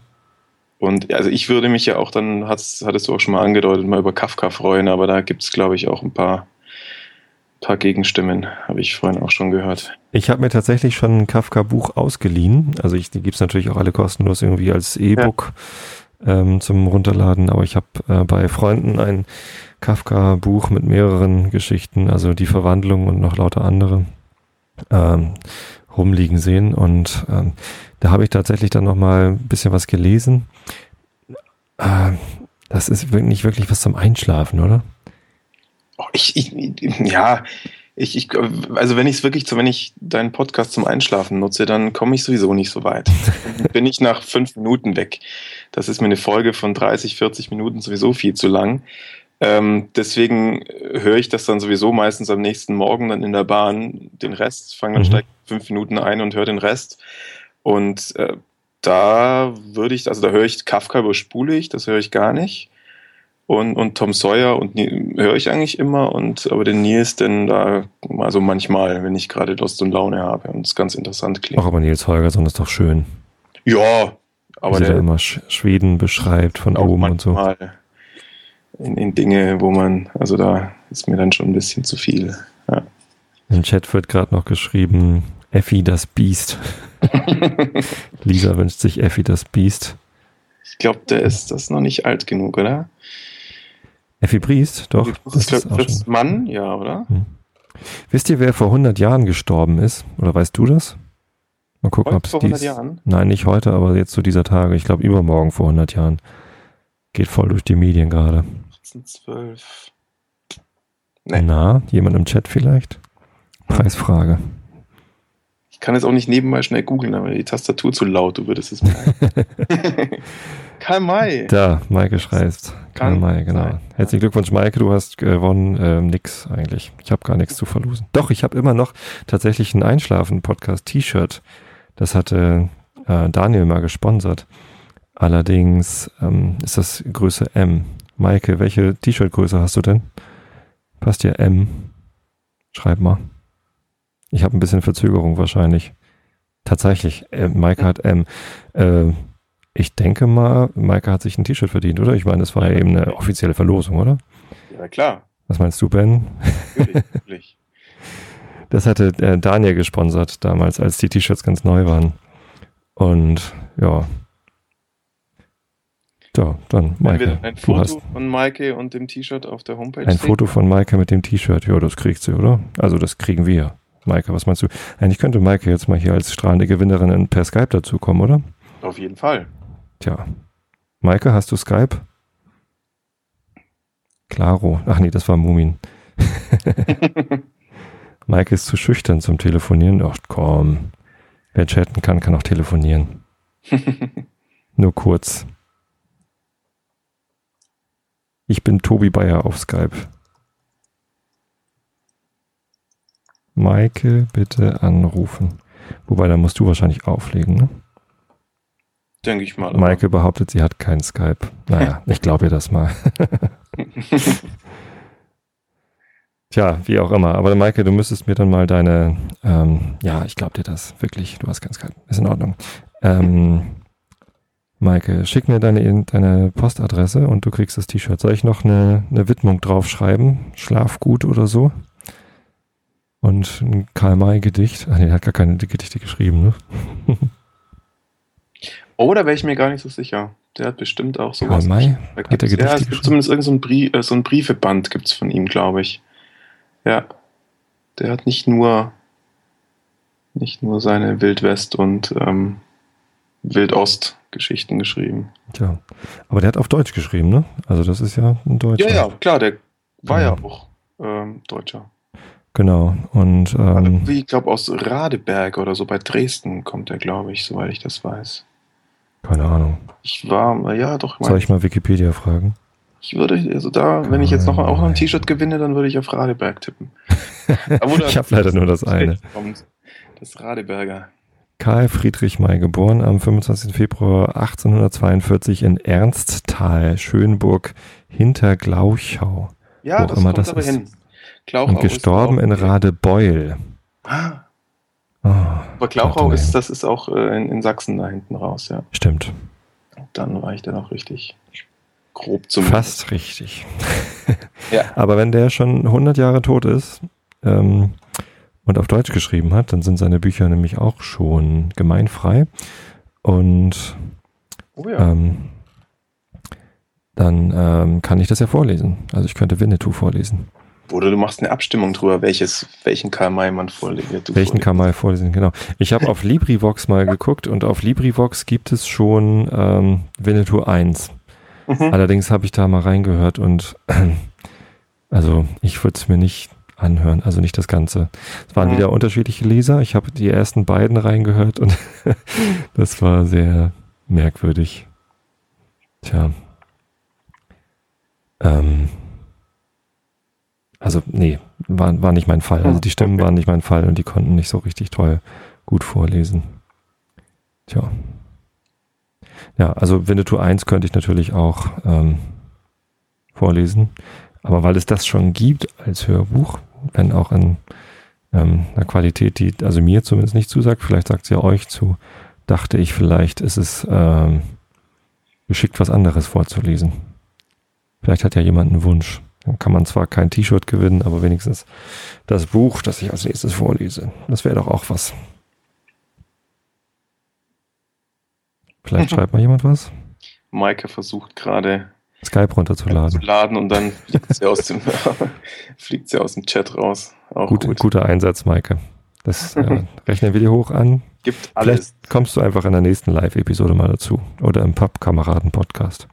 Und also ich würde mich ja auch dann, hattest, hattest du auch schon mal angedeutet, mal über Kafka freuen, aber da gibt es, glaube ich, auch ein paar, paar Gegenstimmen, habe ich vorhin auch schon gehört. Ich habe mir tatsächlich schon ein Kafka-Buch ausgeliehen. Also ich, die gibt es natürlich auch alle kostenlos irgendwie als E-Book ja. ähm, zum Runterladen, aber ich habe äh, bei Freunden ein Kafka-Buch mit mehreren Geschichten, also die Verwandlung und noch lauter andere ähm, rumliegen sehen. Und ähm, da habe ich tatsächlich dann nochmal ein bisschen was gelesen. Äh, das ist nicht wirklich was zum Einschlafen, oder? Oh, ich, ich, ja, ich, ich, also wenn ich es wirklich, wenn ich deinen Podcast zum Einschlafen nutze, dann komme ich sowieso nicht so weit. Bin ich nach fünf Minuten weg. Das ist mir eine Folge von 30, 40 Minuten sowieso viel zu lang. Ähm, deswegen höre ich das dann sowieso meistens am nächsten Morgen dann in der Bahn den Rest, fange dann mhm. steig fünf Minuten ein und höre den Rest. Und äh, da würde ich, also da höre ich Kafka überspule ich, das höre ich gar nicht. Und, und Tom Sawyer und höre ich eigentlich immer und aber den Nils denn da also manchmal, wenn ich gerade Lust und Laune habe und es ganz interessant klingt. Ach, aber Nils Holgersson ist doch schön. Ja, aber der, der immer Schweden beschreibt von oben und so in, in, Dinge, wo man, also da ist mir dann schon ein bisschen zu viel. Ja. Im Chat wird gerade noch geschrieben, Effi das Biest. Lisa wünscht sich Effi das Biest. Ich glaube, der ist das noch nicht alt genug, oder? Effi Briest, doch. Das, das ist, das Mann, ja, oder? Hm. Wisst ihr, wer vor 100 Jahren gestorben ist? Oder weißt du das? Mal gucken, ob es vor 100 dies... Jahren? Nein, nicht heute, aber jetzt zu dieser Tage. Ich glaube, übermorgen vor 100 Jahren. Geht voll durch die Medien gerade. 1812. Nee. Na, jemand im Chat vielleicht? Preisfrage. Ich kann jetzt auch nicht nebenbei schnell googeln, aber die Tastatur zu laut, du würdest es merken. Karl May. Da, Maike schreist. Karl May, genau. Sein. Herzlichen Glückwunsch, Maike, du hast gewonnen. Ähm, nix eigentlich. Ich habe gar nichts zu verlosen. Doch, ich habe immer noch tatsächlich ein Einschlafen-Podcast-T-Shirt. Das hatte äh, Daniel mal gesponsert. Allerdings ähm, ist das Größe M. Maike, welche T-Shirt-Größe hast du denn? Passt ja M. Schreib mal. Ich habe ein bisschen Verzögerung wahrscheinlich. Tatsächlich, äh, Maike hat M. Äh, ich denke mal, Maike hat sich ein T-Shirt verdient, oder? Ich meine, das war ja eben eine offizielle Verlosung, oder? Ja, klar. Was meinst du, Ben? Natürlich, natürlich. Das hatte äh, Daniel gesponsert damals, als die T-Shirts ganz neu waren. Und ja, ja, dann Maike. Ein Foto von Maike und dem T-Shirt auf der Homepage. Ein Foto von Maike mit dem T-Shirt. Ja, das kriegt sie, oder? Also das kriegen wir. Maike, was meinst du? Eigentlich könnte Maike jetzt mal hier als strahlende Gewinnerin per Skype dazukommen, oder? Auf jeden Fall. Tja. Maike, hast du Skype? Klaro. Ach nee, das war Mumin. Maike ist zu schüchtern zum Telefonieren. Ach komm. Wer chatten kann, kann auch telefonieren. Nur kurz. Ich bin Tobi Bayer auf Skype. Maike, bitte anrufen. Wobei, da musst du wahrscheinlich auflegen, ne? Denke ich mal. Maike aber. behauptet, sie hat kein Skype. Naja, ich glaube ihr das mal. Tja, wie auch immer. Aber Maike, du müsstest mir dann mal deine, ähm, ja, ich glaube dir das, wirklich, du hast kein Skype. Ist in Ordnung. Ähm, Maike, schick mir deine, deine Postadresse und du kriegst das T-Shirt. Soll ich noch eine, eine Widmung draufschreiben? Schlafgut oder so? Und ein Karl-May-Gedicht. Ach nee, der hat gar keine Gedichte geschrieben, ne? oh, da wäre ich mir gar nicht so sicher. Der hat bestimmt auch sowas. Karl-May? Hat er Gedichte ja, es gibt zumindest irgendein so Brief, äh, so ein Briefeband gibt es von ihm, glaube ich. Ja. Der hat nicht nur nicht nur seine Wildwest und ähm, Wildost-Geschichten geschrieben. Tja, aber der hat auf Deutsch geschrieben, ne? Also das ist ja ein Deutscher. Ja, ja, klar, der war ja, ja auch ähm, Deutscher. Genau, und ähm, Wie, ich glaube, aus Radeberg oder so bei Dresden kommt er, glaube ich, soweit ich das weiß. Keine Ahnung. Ich war, ja, doch. Soll ich mal Wikipedia fragen? Ich würde, also da, wenn ich jetzt noch, auch noch ein T-Shirt gewinne, dann würde ich auf Radeberg tippen. ich habe leider nur das eine. Das Radeberger. Karl Friedrich May, geboren am 25. Februar 1842 in Ernsttal, Schönburg, hinter Glauchau. Ja, das immer kommt das aber ist. hin. Glauchau und gestorben in Radebeul. Ah. Oh, aber Glauchau ist, das ist auch äh, in, in, Sachsen da hinten raus, ja. Stimmt. dann war ich da noch richtig grob zum Fast richtig. ja. Aber wenn der schon 100 Jahre tot ist ähm, und auf Deutsch geschrieben hat, dann sind seine Bücher nämlich auch schon gemeinfrei. Und oh ja. ähm, dann ähm, kann ich das ja vorlesen. Also ich könnte Winnetou vorlesen. Oder du machst eine Abstimmung drüber, welches, welchen Karl May man vorlesen. Welchen Karl May vorlesen, genau. Ich habe auf LibriVox mal geguckt und auf LibriVox gibt es schon ähm, Winnetou 1. Mhm. Allerdings habe ich da mal reingehört und also ich würde es mir nicht anhören, also nicht das Ganze. Es waren mhm. wieder unterschiedliche Leser. Ich habe die ersten beiden reingehört und das war sehr merkwürdig. Tja. Ähm, also, nee, war, war nicht mein Fall. Also die Stimmen okay. waren nicht mein Fall und die konnten nicht so richtig toll gut vorlesen. Tja. Ja, also Winnetou 1 könnte ich natürlich auch ähm, vorlesen. Aber weil es das schon gibt als Hörbuch, wenn auch in ähm, einer Qualität, die also mir zumindest nicht zusagt, vielleicht sagt sie ja euch zu, dachte ich, vielleicht ist es ähm, geschickt, was anderes vorzulesen. Vielleicht hat ja jemand einen Wunsch. Dann kann man zwar kein T-Shirt gewinnen, aber wenigstens das Buch, das ich als nächstes vorlese. Das wäre doch auch was. Vielleicht schreibt mal jemand was. Maike versucht gerade Skype runterzuladen. Laden und dann fliegt sie aus dem, fliegt sie aus dem Chat raus. Gut, gut. Guter Einsatz, Maike. Das äh, rechnen wir dir hoch an. Gibt alles. Vielleicht kommst du einfach in der nächsten Live-Episode mal dazu. Oder im Pub-Kameraden-Podcast.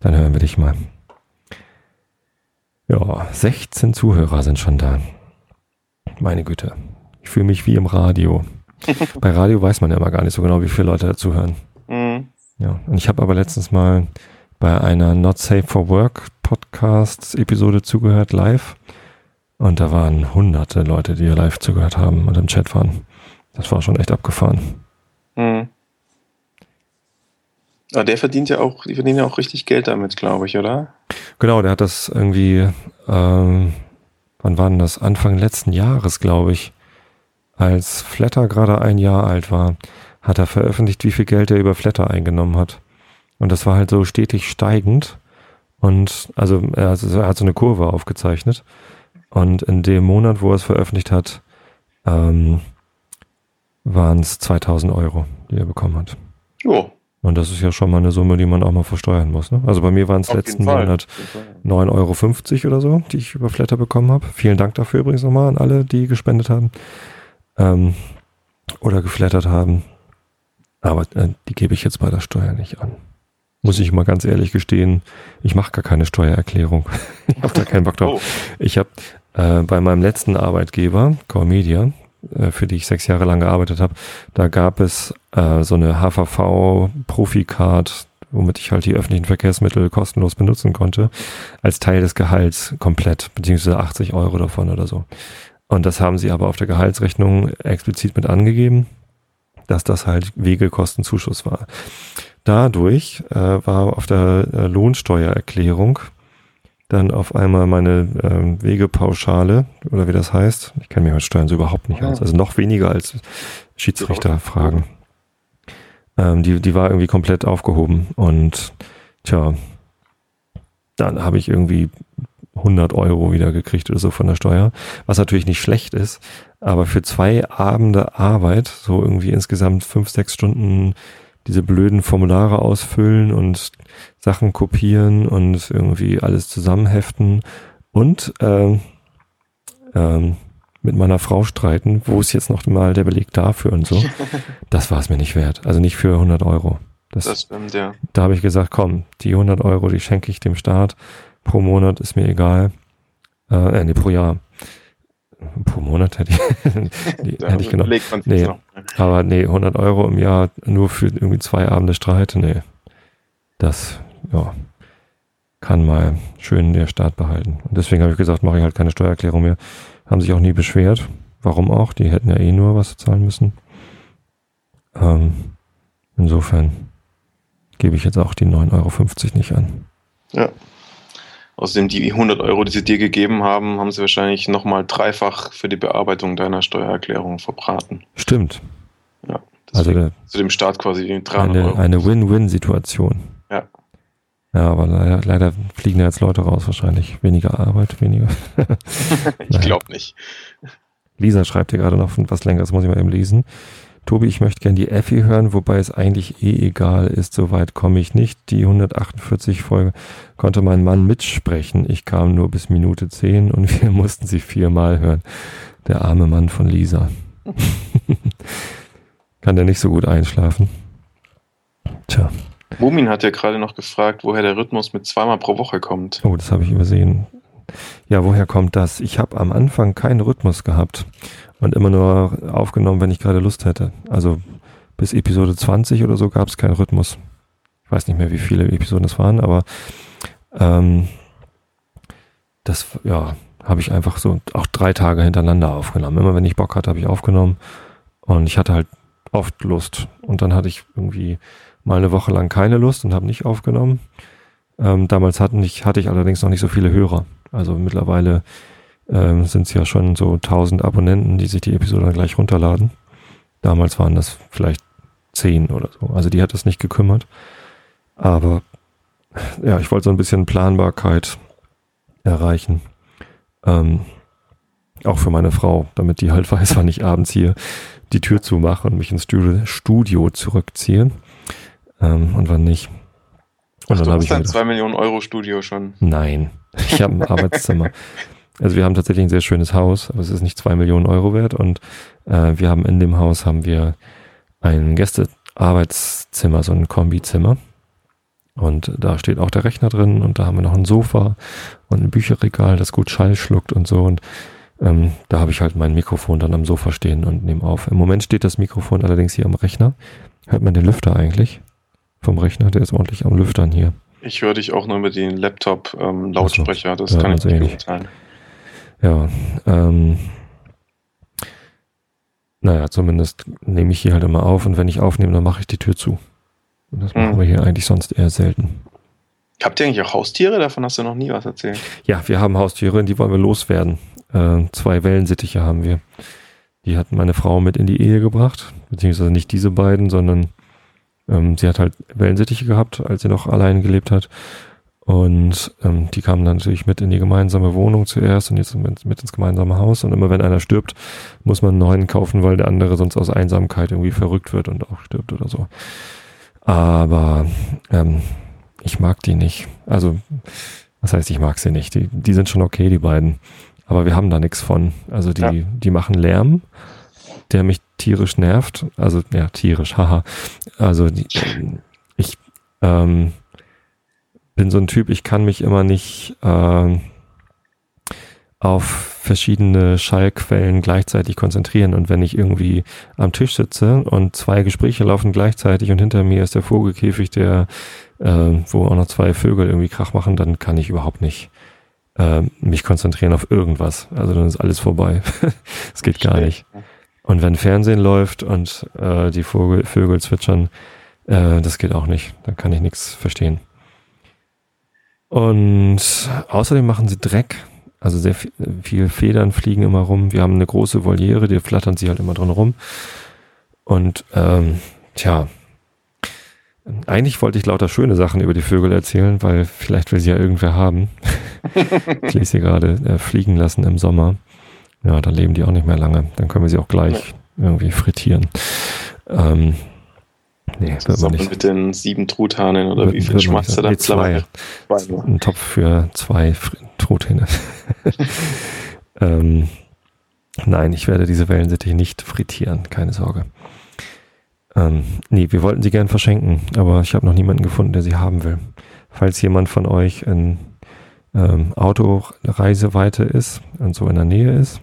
Dann hören wir dich mal. Ja, 16 Zuhörer sind schon da. Meine Güte. Ich fühle mich wie im Radio. Bei Radio weiß man ja immer gar nicht so genau, wie viele Leute dazu hören. Mhm. Ja, und ich habe aber letztens mal bei einer Not Safe for Work Podcast Episode zugehört, live. Und da waren hunderte Leute, die live zugehört haben und im Chat waren. Das war schon echt abgefahren. Mhm. Aber der verdient ja auch, die verdienen ja auch richtig Geld damit, glaube ich, oder? Genau, der hat das irgendwie, ähm, wann war denn das? Anfang letzten Jahres, glaube ich. Als Flatter gerade ein Jahr alt war, hat er veröffentlicht, wie viel Geld er über Flatter eingenommen hat. Und das war halt so stetig steigend. Und also er, hat so eine Kurve aufgezeichnet. Und in dem Monat, wo er es veröffentlicht hat, ähm, waren es 2000 Euro, die er bekommen hat. Oh, und das ist ja schon mal eine Summe, die man auch mal versteuern muss. Ne? Also bei mir waren es letzten Monat 9,50 Euro oder so, die ich über Flatter bekommen habe. Vielen Dank dafür übrigens nochmal an alle, die gespendet haben ähm, oder geflattert haben. Aber äh, die gebe ich jetzt bei der Steuer nicht an. Muss ich mal ganz ehrlich gestehen, ich mache gar keine Steuererklärung. ich habe da keinen Bock drauf. Oh. Ich habe äh, bei meinem letzten Arbeitgeber, Core Media, für die ich sechs Jahre lang gearbeitet habe, da gab es äh, so eine HVV-Profi-Card, womit ich halt die öffentlichen Verkehrsmittel kostenlos benutzen konnte, als Teil des Gehalts komplett, beziehungsweise 80 Euro davon oder so. Und das haben sie aber auf der Gehaltsrechnung explizit mit angegeben, dass das halt Wegekostenzuschuss war. Dadurch äh, war auf der äh, Lohnsteuererklärung dann auf einmal meine ähm, Wegepauschale oder wie das heißt. Ich kenne mich mit Steuern so überhaupt nicht aus. Also noch weniger als Schiedsrichterfragen. Ähm, die, die war irgendwie komplett aufgehoben und tja, dann habe ich irgendwie 100 Euro wieder gekriegt oder so von der Steuer, was natürlich nicht schlecht ist, aber für zwei Abende Arbeit, so irgendwie insgesamt fünf, sechs Stunden diese blöden Formulare ausfüllen und Sachen kopieren und irgendwie alles zusammenheften und ähm, ähm, mit meiner Frau streiten, wo ist jetzt noch mal der Beleg dafür und so. Das war es mir nicht wert. Also nicht für 100 Euro. Das, das stimmt, ja. Da habe ich gesagt, komm, die 100 Euro, die schenke ich dem Staat. Pro Monat ist mir egal. Äh, nee, pro Jahr. Pro Monat hätte ich, die, hätte ich genommen. Nee, aber nee, 100 Euro im Jahr nur für irgendwie zwei Abende Streit, nee. Das, ja, kann mal schön der Staat behalten. Und deswegen habe ich gesagt, mache ich halt keine Steuererklärung mehr. Haben sich auch nie beschwert. Warum auch? Die hätten ja eh nur was zahlen müssen. Ähm, insofern gebe ich jetzt auch die 9,50 Euro nicht an. Ja. Außerdem die 100 Euro, die sie dir gegeben haben, haben sie wahrscheinlich nochmal dreifach für die Bearbeitung deiner Steuererklärung verbraten. Stimmt. Ja, also der, zu dem Start quasi 300 eine, Euro. eine Win-Win-Situation. Ja. Ja, aber leider, leider fliegen da jetzt Leute raus wahrscheinlich. Weniger Arbeit, weniger. ich glaube nicht. Lisa schreibt hier gerade noch was länger, das muss ich mal eben lesen. Tobi, ich möchte gerne die Effi hören, wobei es eigentlich eh egal ist, soweit komme ich nicht. Die 148 Folge konnte mein Mann mitsprechen. Ich kam nur bis Minute 10 und wir mussten sie viermal hören. Der arme Mann von Lisa. Kann der nicht so gut einschlafen? Tja. Mumin hat ja gerade noch gefragt, woher der Rhythmus mit zweimal pro Woche kommt. Oh, das habe ich übersehen. Ja, woher kommt das? Ich habe am Anfang keinen Rhythmus gehabt und immer nur aufgenommen, wenn ich gerade Lust hätte. Also bis Episode 20 oder so gab es keinen Rhythmus. Ich weiß nicht mehr, wie viele Episoden es waren, aber ähm, das, ja, habe ich einfach so auch drei Tage hintereinander aufgenommen. Immer wenn ich Bock hatte, habe ich aufgenommen und ich hatte halt oft Lust. Und dann hatte ich irgendwie mal eine Woche lang keine Lust und habe nicht aufgenommen. Ähm, damals hatten ich, hatte ich allerdings noch nicht so viele Hörer. Also mittlerweile ähm, sind es ja schon so 1000 Abonnenten, die sich die Episode dann gleich runterladen. Damals waren das vielleicht 10 oder so. Also die hat das nicht gekümmert. Aber ja, ich wollte so ein bisschen Planbarkeit erreichen. Ähm, auch für meine Frau, damit die halt weiß, wann ich abends hier die Tür zumache und mich ins Studio zurückziehe ähm, und wann nicht. Und Ach, dann habe ich ein 2 Millionen Euro Studio schon. Nein, ich habe ein Arbeitszimmer. Also wir haben tatsächlich ein sehr schönes Haus, aber es ist nicht 2 Millionen Euro wert und äh, wir haben in dem Haus haben wir ein Gästearbeitszimmer, so ein Kombizimmer. Und da steht auch der Rechner drin und da haben wir noch ein Sofa und ein Bücherregal, das gut Schall schluckt und so. Und ähm, da habe ich halt mein Mikrofon dann am Sofa stehen und nehme auf. Im Moment steht das Mikrofon allerdings hier am Rechner. Hört man den Lüfter eigentlich? vom Rechner, der ist ordentlich am Lüftern hier. Ich höre dich auch nur mit den Laptop-Lautsprecher, ähm, das ja, kann ich nicht beurteilen. Ja, ähm, naja, zumindest nehme ich hier halt immer auf und wenn ich aufnehme, dann mache ich die Tür zu. Und das machen mhm. wir hier eigentlich sonst eher selten. Habt ihr eigentlich auch Haustiere? Davon hast du noch nie was erzählt. Ja, wir haben Haustiere, die wollen wir loswerden. Äh, zwei Wellensittiche haben wir. Die hat meine Frau mit in die Ehe gebracht, beziehungsweise nicht diese beiden, sondern ähm, sie hat halt Wellensittiche gehabt, als sie noch allein gelebt hat. Und ähm, die kamen dann natürlich mit in die gemeinsame Wohnung zuerst und jetzt mit, mit, ins gemeinsame Haus. Und immer wenn einer stirbt, muss man einen neuen kaufen, weil der andere sonst aus Einsamkeit irgendwie verrückt wird und auch stirbt oder so. Aber ähm, ich mag die nicht. Also, was heißt, ich mag sie nicht? Die, die sind schon okay, die beiden. Aber wir haben da nichts von. Also die, ja. die machen Lärm der mich tierisch nervt. Also, ja, tierisch, haha. Also, die, ich ähm, bin so ein Typ, ich kann mich immer nicht äh, auf verschiedene Schallquellen gleichzeitig konzentrieren. Und wenn ich irgendwie am Tisch sitze und zwei Gespräche laufen gleichzeitig und hinter mir ist der Vogelkäfig, der, äh, wo auch noch zwei Vögel irgendwie Krach machen, dann kann ich überhaupt nicht äh, mich konzentrieren auf irgendwas. Also dann ist alles vorbei. Es geht gar nicht. Und wenn Fernsehen läuft und äh, die Vogel, Vögel zwitschern, äh, das geht auch nicht. Da kann ich nichts verstehen. Und außerdem machen sie Dreck. Also sehr viel, viel Federn fliegen immer rum. Wir haben eine große Voliere, die flattern sie halt immer drin rum. Und ähm, tja, eigentlich wollte ich lauter schöne Sachen über die Vögel erzählen, weil vielleicht will sie ja irgendwer haben. ich lese hier gerade äh, fliegen lassen im Sommer. Ja, dann leben die auch nicht mehr lange. Dann können wir sie auch gleich irgendwie frittieren. Ähm, nee, Zusammen nicht. mit den sieben Truthanen oder wird, wie viel schmeißt du da? Zwei. zwei Ein Topf für zwei Truthähne. ähm, nein, ich werde diese Wellensittiche nicht frittieren, keine Sorge. Ähm, nee, wir wollten sie gern verschenken, aber ich habe noch niemanden gefunden, der sie haben will. Falls jemand von euch in ähm, Autoreiseweite ist und so in der Nähe ist,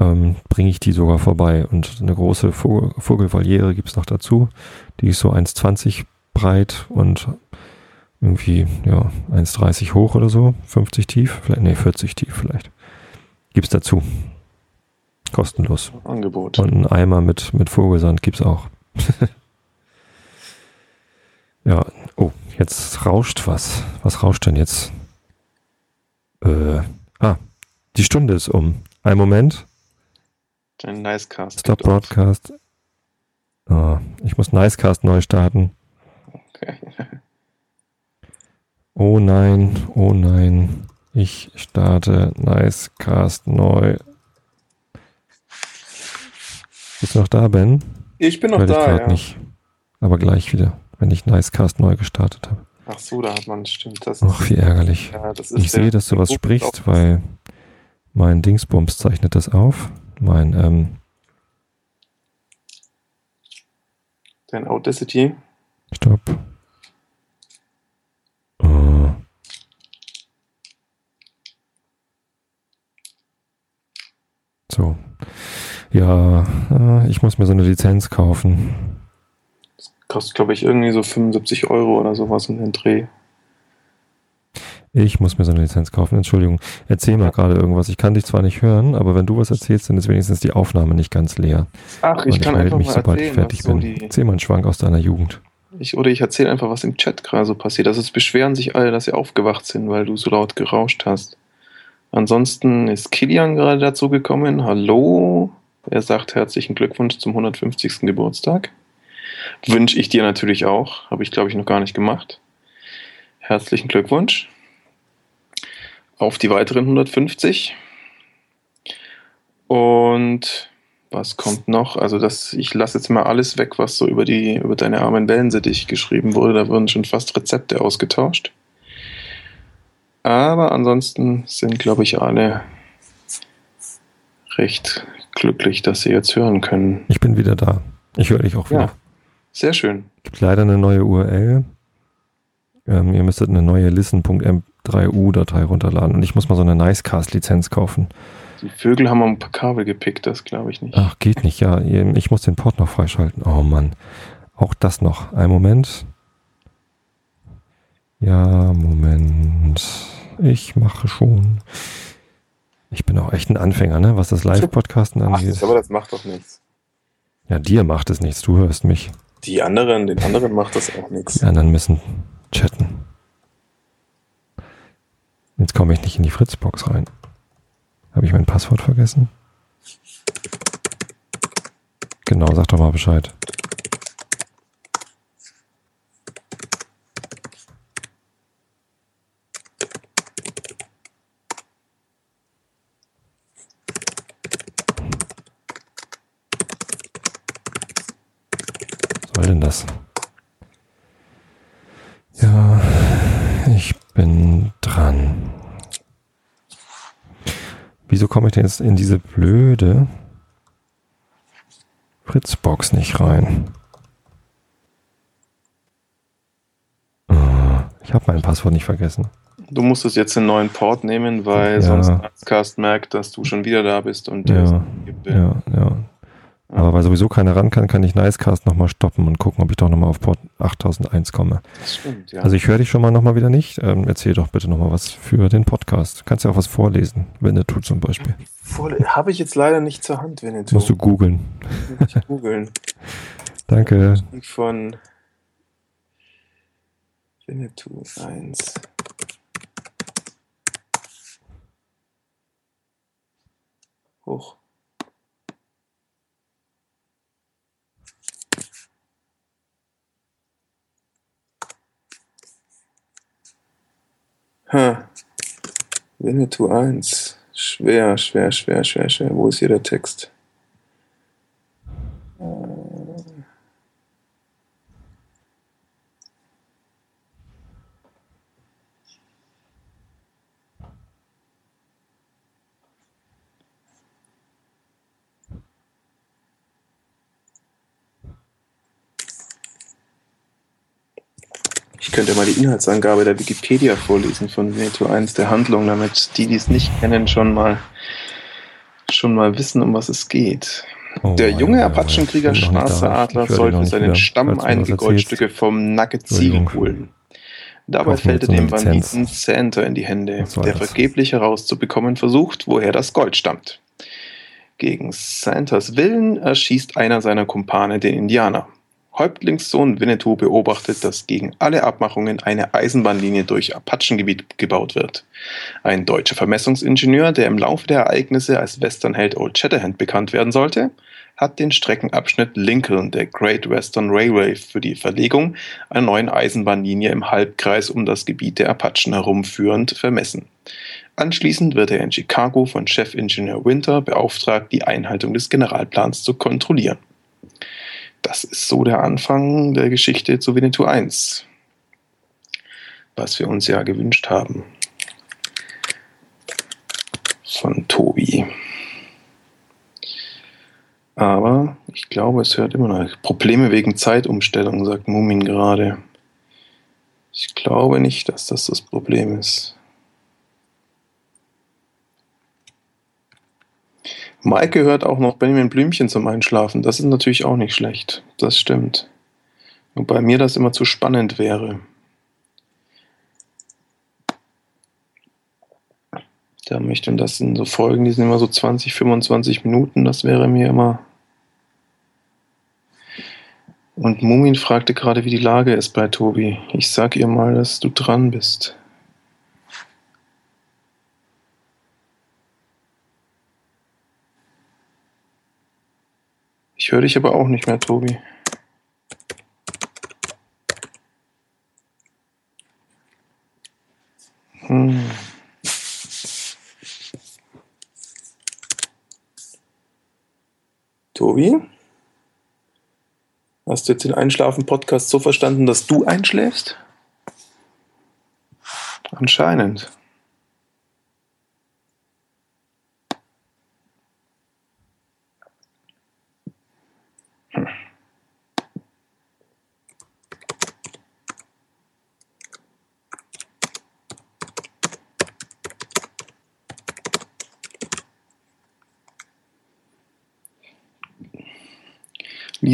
ähm, bringe ich die sogar vorbei. Und eine große Vogel Vogelvoliere gibt es noch dazu. Die ist so 1,20 breit und irgendwie ja 1,30 hoch oder so, 50 tief, vielleicht, nee, 40 tief vielleicht. Gibt es dazu. Kostenlos. Angebot. Und einen Eimer mit, mit Vogelsand gibt es auch. ja, oh, jetzt rauscht was. Was rauscht denn jetzt? Äh, ah, die Stunde ist um. Ein Moment. Ein Nicecast. Stop Broadcast. Oh, ich muss Nicecast neu starten. Okay. Oh nein, oh nein. Ich starte Nicecast neu. Bist du noch da, Ben? Ich bin noch Hör da, ja. nicht. Aber gleich wieder, wenn ich Nicecast neu gestartet habe. Ach so, da hat man, stimmt. Das Ach, wie ärgerlich. Ja, ich sehe, dass du was sprichst, weil mein Dingsbums zeichnet das auf. Mein, ähm, Dein Audacity. Stopp. Uh. So. Ja, äh, ich muss mir so eine Lizenz kaufen. Das kostet, glaube ich, irgendwie so 75 Euro oder sowas in den Dreh. Ich muss mir so eine Lizenz kaufen. Entschuldigung. Erzähl mal gerade irgendwas. Ich kann dich zwar nicht hören, aber wenn du was erzählst, dann ist wenigstens die Aufnahme nicht ganz leer. Ach, ich, ich kann einfach mich, mal sobald erzählen, ich fertig bin. So Erzähl mal einen Schwank aus deiner Jugend. Ich, oder ich erzähle einfach, was im Chat gerade so passiert. Also es beschweren sich alle, dass sie aufgewacht sind, weil du so laut gerauscht hast. Ansonsten ist Kilian gerade dazu gekommen. Hallo. Er sagt herzlichen Glückwunsch zum 150. Geburtstag. Wünsche ich dir natürlich auch. Habe ich, glaube ich, noch gar nicht gemacht. Herzlichen Glückwunsch auf die weiteren 150. Und was kommt noch? Also das, ich lasse jetzt mal alles weg, was so über die über deine armen Wellensittich geschrieben wurde. Da wurden schon fast Rezepte ausgetauscht. Aber ansonsten sind, glaube ich, alle recht glücklich, dass sie jetzt hören können. Ich bin wieder da. Ich höre dich auch wieder. Ja, sehr schön. Gibt leider eine neue URL. Ähm, ihr müsstet eine neue listen.m3u-Datei runterladen und ich muss mal so eine Nicecast-Lizenz kaufen. Die Vögel haben ein paar Kabel gepickt, das glaube ich nicht. Ach, geht nicht, ja. Ich muss den Port noch freischalten. Oh Mann. Auch das noch. Ein Moment. Ja, Moment. Ich mache schon. Ich bin auch echt ein Anfänger, ne, was das Live-Podcasten angeht. Ach, aber das macht doch nichts. Ja, dir macht es nichts, du hörst mich. Die anderen, den anderen macht das auch nichts. Die anderen müssen chatten. Jetzt komme ich nicht in die Fritzbox rein. Habe ich mein Passwort vergessen? Genau, sag doch mal Bescheid. Was soll denn das? Ja, ich bin dran. Wieso komme ich denn jetzt in diese blöde Fritzbox nicht rein? Ah, ich habe mein Passwort nicht vergessen. Du musstest jetzt einen neuen Port nehmen, weil ja. sonst Arztcast merkt, dass du schon wieder da bist und ja, ja, ja. Aber weil sowieso keiner ran kann, kann ich Nicecast nochmal stoppen und gucken, ob ich doch nochmal auf Port 8001 komme. Das stimmt, ja. Also ich höre dich schon mal nochmal wieder nicht. Ähm, erzähl doch bitte nochmal was für den Podcast. Kannst ja auch was vorlesen, wenn du zum Beispiel. Habe ich jetzt leider nicht zur Hand, wenn Musst du googeln. googeln. Danke. Von Winnetou 1. Hoch. Ha. Winnetou 1. Schwer, schwer, schwer, schwer, schwer. Wo ist hier der Text? Könnte mal die Inhaltsangabe der Wikipedia vorlesen von Veto 1 der Handlung, damit die, die es nicht kennen, schon mal, schon mal wissen, um was es geht. Oh, der junge Apachenkrieger Schwarzer Adler soll für seinen Stamm einige Goldstücke vom Nugget Ziel holen. Dabei fällt er dem Banditen Santa in die Hände, der vergeblich herauszubekommen versucht, woher das Gold stammt. Gegen Santas Willen erschießt einer seiner Kumpane den Indianer. Häuptlingssohn Winnetou beobachtet, dass gegen alle Abmachungen eine Eisenbahnlinie durch Apachengebiet gebaut wird. Ein deutscher Vermessungsingenieur, der im Laufe der Ereignisse als Westernheld Old Shatterhand bekannt werden sollte, hat den Streckenabschnitt Lincoln der Great Western Railway für die Verlegung einer neuen Eisenbahnlinie im Halbkreis um das Gebiet der Apachen herumführend vermessen. Anschließend wird er in Chicago von Chefingenieur Winter beauftragt, die Einhaltung des Generalplans zu kontrollieren. Das ist so der Anfang der Geschichte zu Winnetou 1, was wir uns ja gewünscht haben von Tobi. Aber ich glaube, es hört immer noch. Probleme wegen Zeitumstellung, sagt Mumin gerade. Ich glaube nicht, dass das das Problem ist. Maike hört auch noch Benjamin Blümchen zum Einschlafen. Das ist natürlich auch nicht schlecht. Das stimmt. Wobei mir das immer zu spannend wäre. Da möchte und das sind so Folgen, die sind immer so 20, 25 Minuten. Das wäre mir immer. Und Mumin fragte gerade, wie die Lage ist bei Tobi. Ich sag ihr mal, dass du dran bist. Ich höre dich aber auch nicht mehr, Tobi. Hm. Tobi? Hast du jetzt den Einschlafen-Podcast so verstanden, dass du einschläfst? Anscheinend.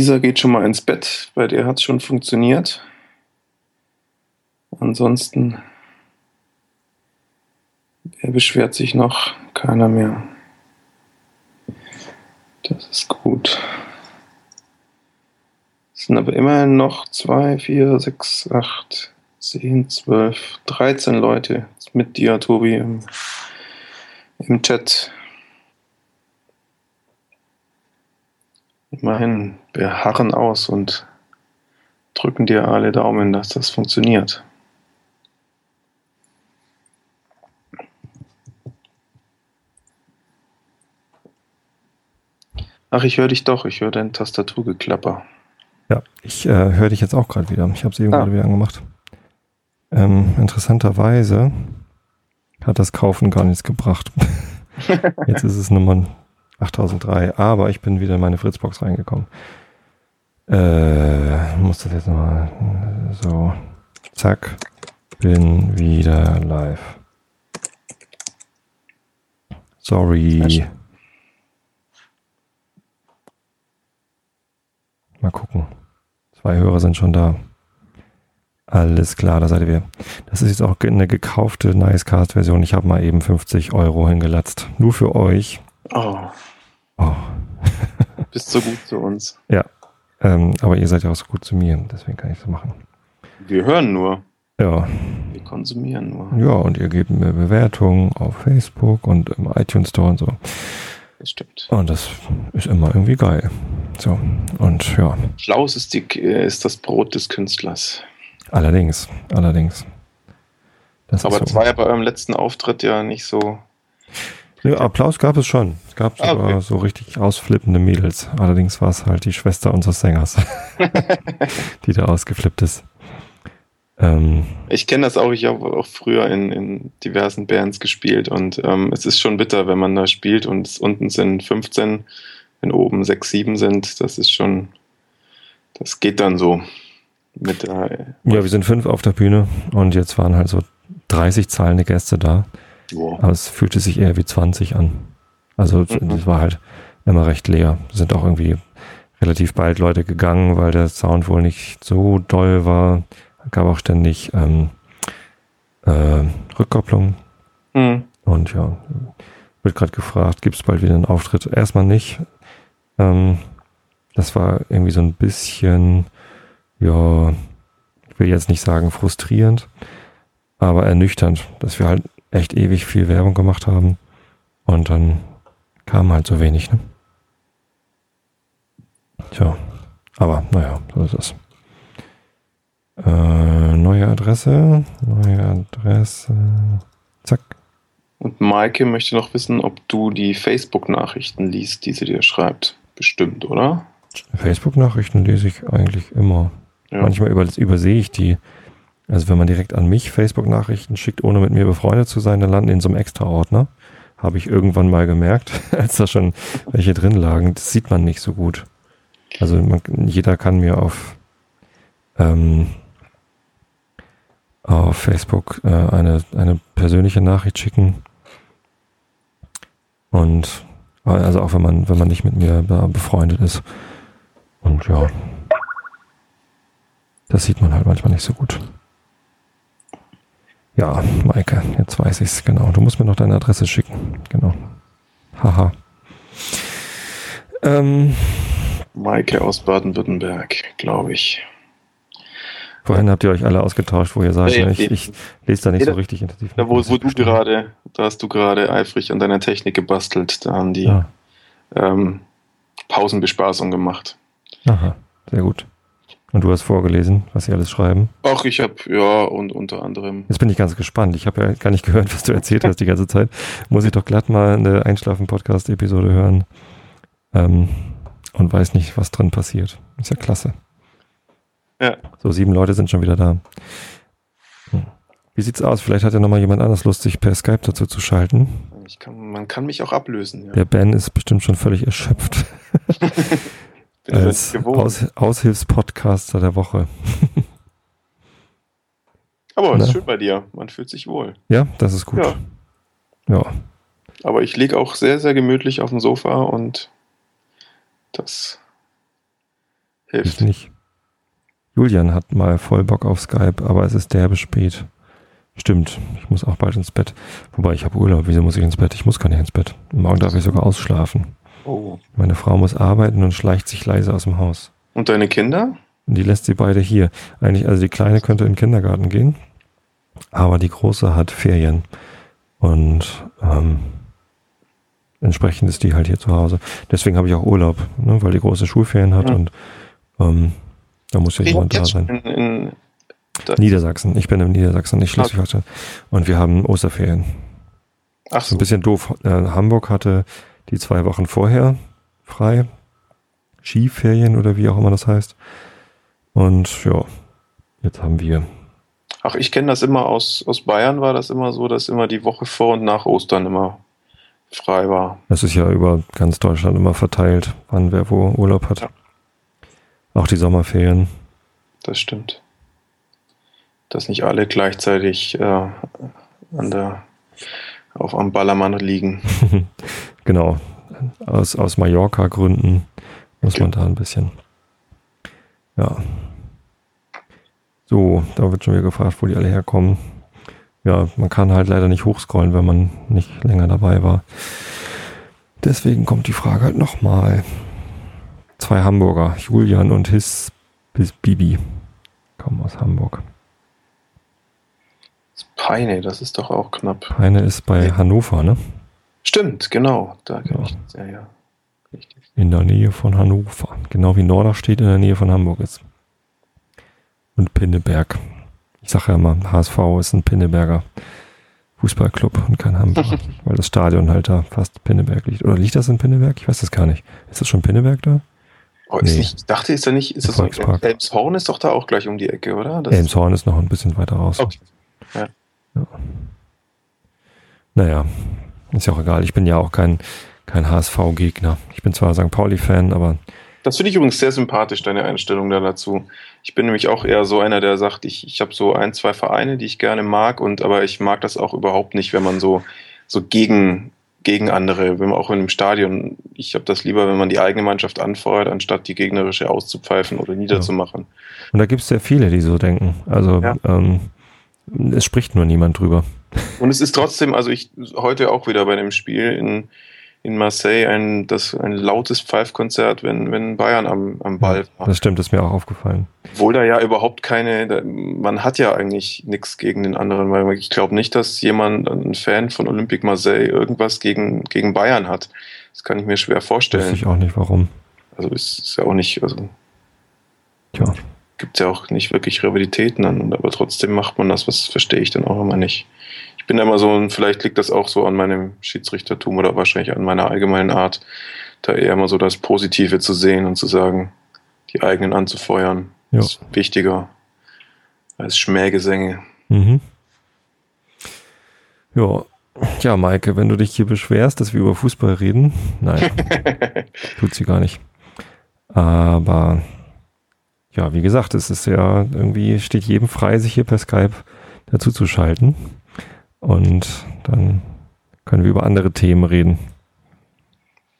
Lisa geht schon mal ins Bett, bei der hat es schon funktioniert. Ansonsten, wer beschwert sich noch? Keiner mehr. Das ist gut. Es sind aber immerhin noch zwei, vier, sechs, acht, zehn, zwölf, dreizehn Leute mit dir, Tobi, im, im Chat. Immerhin, wir harren aus und drücken dir alle Daumen, dass das funktioniert. Ach, ich höre dich doch. Ich höre dein Tastaturgeklapper. Ja, ich äh, höre dich jetzt auch gerade wieder. Ich habe sie eben ah. gerade wieder angemacht. Ähm, interessanterweise hat das Kaufen gar nichts gebracht. jetzt ist es Nummer 8003, aber ich bin wieder in meine Fritzbox reingekommen. Äh, muss das jetzt nochmal so, zack, bin wieder live. Sorry. Mal gucken. Zwei Hörer sind schon da. Alles klar, da seid ihr. Das ist jetzt auch eine gekaufte Nicecast-Version. Ich habe mal eben 50 Euro hingelatzt. Nur für euch. Oh. Oh. Bist so gut zu uns. Ja. Ähm, aber ihr seid ja auch so gut zu mir, deswegen kann ich das machen. Wir hören nur. Ja. Wir konsumieren nur. Ja, und ihr gebt mir Bewertungen auf Facebook und im iTunes Store und so. Das stimmt. Und das ist immer irgendwie geil. So, und ja. Schlaus ist, die, ist das Brot des Künstlers. Allerdings, allerdings. Das aber so. das war ja bei eurem letzten Auftritt ja nicht so ja, Applaus gab es schon. Es gab sogar ah, okay. so richtig ausflippende Mädels. Allerdings war es halt die Schwester unseres Sängers, die da ausgeflippt ist. Ähm, ich kenne das auch, ich habe auch früher in, in diversen Bands gespielt und ähm, es ist schon bitter, wenn man da spielt und unten sind 15, wenn oben 6, 7 sind, das ist schon, das geht dann so mit der. Ja, wir sind fünf auf der Bühne und jetzt waren halt so 30 zahlende Gäste da. Wow. Aber es fühlte sich eher wie 20 an. Also mhm. es war halt immer recht leer. Sind auch irgendwie relativ bald Leute gegangen, weil der Sound wohl nicht so doll war. Gab auch ständig ähm, äh, Rückkopplung. Mhm. Und ja, wird gerade gefragt, gibt es bald wieder einen Auftritt? Erstmal nicht. Ähm, das war irgendwie so ein bisschen, ja, ich will jetzt nicht sagen frustrierend, aber ernüchternd, dass wir halt echt ewig viel Werbung gemacht haben. Und dann kam halt so wenig, ne? Tja, aber naja, so ist es. Äh, neue Adresse, neue Adresse, zack. Und Maike möchte noch wissen, ob du die Facebook-Nachrichten liest, die sie dir schreibt. Bestimmt, oder? Facebook-Nachrichten lese ich eigentlich immer. Ja. Manchmal über, übersehe ich die. Also wenn man direkt an mich Facebook-Nachrichten schickt, ohne mit mir befreundet zu sein, dann landen in so einem Extra-Ordner. Habe ich irgendwann mal gemerkt, als da schon welche drin lagen. Das sieht man nicht so gut. Also man, jeder kann mir auf, ähm, auf Facebook äh, eine, eine persönliche Nachricht schicken. Und also auch wenn man, wenn man nicht mit mir befreundet ist. Und ja, das sieht man halt manchmal nicht so gut. Ja, Maike, jetzt weiß ich es genau. Du musst mir noch deine Adresse schicken. Genau. Haha. Ähm, Maike aus Baden-Württemberg, glaube ich. Vorhin habt ihr euch alle ausgetauscht, wo ihr sagt, nee, ich, ich, lese da nicht so richtig intensiv. Da, wo, wo du gerade, da hast du gerade eifrig an deiner Technik gebastelt. Da haben die ja. ähm, Pausenbespaßung gemacht. Aha, sehr gut. Und du hast vorgelesen, was sie alles schreiben? Ach, ich habe, ja, und unter anderem. Jetzt bin ich ganz gespannt. Ich habe ja gar nicht gehört, was du erzählt hast die ganze Zeit. Muss ich doch glatt mal eine Einschlafen-Podcast-Episode hören. Ähm, und weiß nicht, was drin passiert. Ist ja klasse. Ja. So, sieben Leute sind schon wieder da. Hm. Wie sieht's aus? Vielleicht hat ja nochmal jemand anders Lust, sich per Skype dazu zu schalten. Kann, man kann mich auch ablösen. Ja. Der Ben ist bestimmt schon völlig erschöpft. als Aus, Aushilfspodcaster der Woche. Aber es ist schön bei dir. Man fühlt sich wohl. Ja, das ist gut. Ja. ja. Aber ich lege auch sehr, sehr gemütlich auf dem Sofa und das hilft. Ich nicht. Julian hat mal voll Bock auf Skype, aber es ist derbe spät. Stimmt, ich muss auch bald ins Bett. Wobei ich habe Urlaub. Wieso muss ich ins Bett? Ich muss gar nicht ins Bett. Morgen darf ich sogar ausschlafen. Oh. Meine Frau muss arbeiten und schleicht sich leise aus dem Haus. Und deine Kinder? Die lässt sie beide hier. Eigentlich, also die Kleine könnte in den Kindergarten gehen, aber die Große hat Ferien. Und ähm, entsprechend ist die halt hier zu Hause. Deswegen habe ich auch Urlaub, ne, weil die große Schulferien hat ja. und ähm, da muss ja jemand da sein. In, in Niedersachsen. Ich bin in Niedersachsen, nicht Schleswig-Holstein. Und wir haben Osterferien. Ach so. Ein bisschen doof. Äh, Hamburg hatte die zwei Wochen vorher frei. Skiferien oder wie auch immer das heißt. Und ja, jetzt haben wir. Ach, ich kenne das immer aus, aus Bayern war das immer so, dass immer die Woche vor und nach Ostern immer frei war. Das ist ja über ganz Deutschland immer verteilt, wann wer wo Urlaub hat. Ja. Auch die Sommerferien. Das stimmt. Dass nicht alle gleichzeitig äh, an der auf am Ballermann liegen. genau. Aus, aus Mallorca-Gründen muss man da ein bisschen. Ja. So, da wird schon wieder gefragt, wo die alle herkommen. Ja, man kann halt leider nicht hochscrollen, wenn man nicht länger dabei war. Deswegen kommt die Frage halt nochmal. Zwei Hamburger, Julian und his Bibi, kommen aus Hamburg. Peine, das ist doch auch knapp. Peine ist bei. Hannover, ne? Stimmt, genau. Da ja. ich ja, ja. Richtig. In der Nähe von Hannover. Genau wie Norderstedt in der Nähe von Hamburg ist. Und Pinneberg. Ich sage ja immer, HSV ist ein Pinneberger Fußballclub und kein Hamburger. weil das Stadion halt da fast Pinneberg liegt. Oder liegt das in Pinneberg? Ich weiß das gar nicht. Ist das schon Pinneberg da? Oh, nee. nicht, ich dachte, ist da nicht, ist das so, Elmshorn ist doch da auch gleich um die Ecke, oder? Das Elmshorn ist noch ein bisschen weiter raus. Okay. Ja. Ja. Naja, ist ja auch egal. Ich bin ja auch kein, kein HSV-Gegner. Ich bin zwar St. Pauli-Fan, aber. Das finde ich übrigens sehr sympathisch, deine Einstellung da dazu. Ich bin nämlich auch eher so einer, der sagt, ich, ich habe so ein, zwei Vereine, die ich gerne mag, und aber ich mag das auch überhaupt nicht, wenn man so, so gegen, gegen andere, wenn man auch in einem Stadion, ich habe das lieber, wenn man die eigene Mannschaft anfeuert, anstatt die gegnerische auszupfeifen oder niederzumachen. Und da gibt es sehr viele, die so denken. Also ja. ähm, es spricht nur niemand drüber. Und es ist trotzdem, also ich heute auch wieder bei dem Spiel in, in Marseille ein, das, ein lautes Pfeifkonzert, wenn, wenn Bayern am, am Ball war. Das stimmt, das ist mir auch aufgefallen. Obwohl da ja überhaupt keine, man hat ja eigentlich nichts gegen den anderen, weil ich glaube nicht, dass jemand, ein Fan von Olympique Marseille, irgendwas gegen, gegen Bayern hat. Das kann ich mir schwer vorstellen. Weiß ich auch nicht, warum. Also es ist ja auch nicht, also Tja. gibt es ja auch nicht wirklich Rivalitäten an, aber trotzdem macht man das, was verstehe ich dann auch immer nicht. Ich bin immer so, und vielleicht liegt das auch so an meinem Schiedsrichtertum oder wahrscheinlich an meiner allgemeinen Art, da eher immer so das Positive zu sehen und zu sagen, die eigenen anzufeuern, Ja. ist wichtiger als Schmähgesänge. Mhm. Ja. Ja, Maike, wenn du dich hier beschwerst, dass wir über Fußball reden, nein, tut sie gar nicht. Aber ja, wie gesagt, es ist ja irgendwie, steht jedem frei, sich hier per Skype dazu zu schalten. Und dann können wir über andere Themen reden.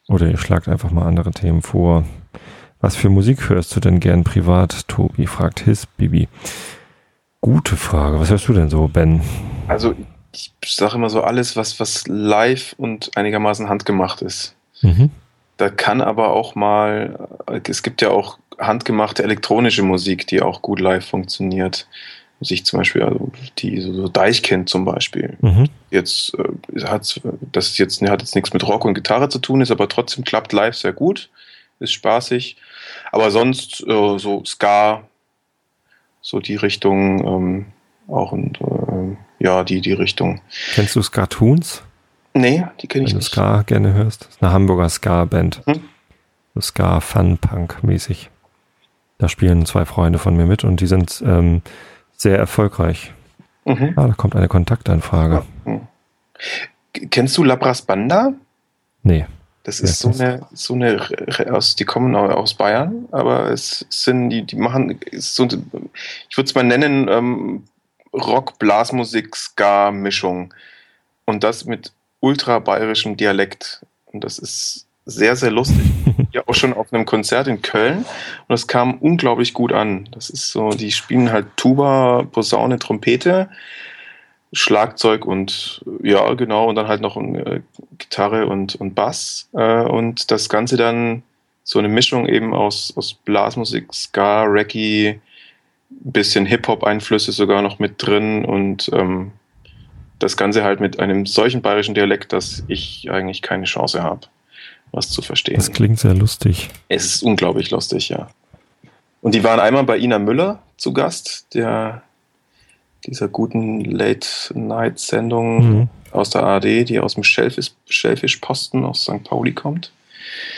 Oder ihr schlagt einfach mal andere Themen vor. Was für Musik hörst du denn gern privat, Tobi? fragt His Bibi. Gute Frage. Was hörst du denn so, Ben? Also ich sage immer so alles, was, was live und einigermaßen handgemacht ist. Mhm. Da kann aber auch mal, es gibt ja auch handgemachte elektronische Musik, die auch gut live funktioniert. Sich zum Beispiel, also die so, so Deichkind zum Beispiel. Mhm. Jetzt äh, hat das ist jetzt hat jetzt nichts mit Rock und Gitarre zu tun, ist aber trotzdem klappt live sehr gut, ist spaßig. Aber sonst äh, so Ska, so die Richtung ähm, auch und äh, ja die die Richtung. Kennst du Skatoons? Nee, die kenne ich Wenn du nicht. Ska gerne hörst. Das ist eine Hamburger Ska-Band. Hm. So Ska, Fun-Punk mäßig. Da spielen zwei Freunde von mir mit und die sind ähm, sehr erfolgreich. Mhm. Ah, da kommt eine Kontaktanfrage. Kennst du Labras Banda? Nee. Das Ja, ist so das- eine, so eine, Re- aus, die kommen au- aus Bayern, aber es sind, die, die machen, ist so, ich würde es mal nennen, ähm, Rock, Blasmusik, Ska-Mischung. Und das mit ultra bayerischem Dialekt. Und das ist sehr, sehr lustig. auch schon auf einem Konzert in Köln und das kam unglaublich gut an. Das ist so, die spielen halt Tuba, Posaune, Trompete, Schlagzeug und ja, genau, und dann halt noch äh, Gitarre und, und Bass. Äh, und das Ganze dann so eine Mischung eben aus, aus Blasmusik, Ska, Reggae, bisschen Hip-Hop-Einflüsse sogar noch mit drin und ähm, das Ganze halt mit einem solchen bayerischen Dialekt, dass ich eigentlich keine Chance habe, was zu verstehen. Das klingt sehr lustig. Es ist unglaublich lustig, ja. Und die waren einmal bei Ina Müller zu Gast, der dieser guten Late-Night-Sendung Mhm. aus der ARD, die aus dem Schellfisch, Schellfischposten aus St. Pauli kommt.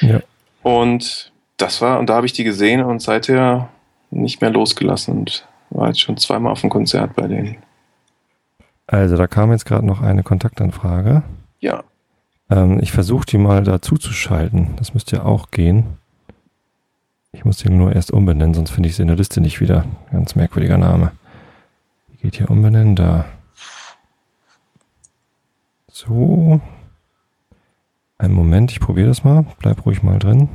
Ja. Und das war, und da habe ich die gesehen und seither nicht mehr losgelassen und war jetzt schon zweimal auf dem Konzert bei denen. Also, da kam jetzt gerade noch eine Kontaktanfrage. Ja, Ähm, ich versuche die mal dazu zu schalten. Das müsste ja auch gehen. Ich muss den nur erst umbenennen, sonst finde ich sie in der Liste nicht wieder. Ganz merkwürdiger Name. Wie geht hier umbenennen? Da. So. Einen Moment, ich probiere das mal. Bleib ruhig mal drin.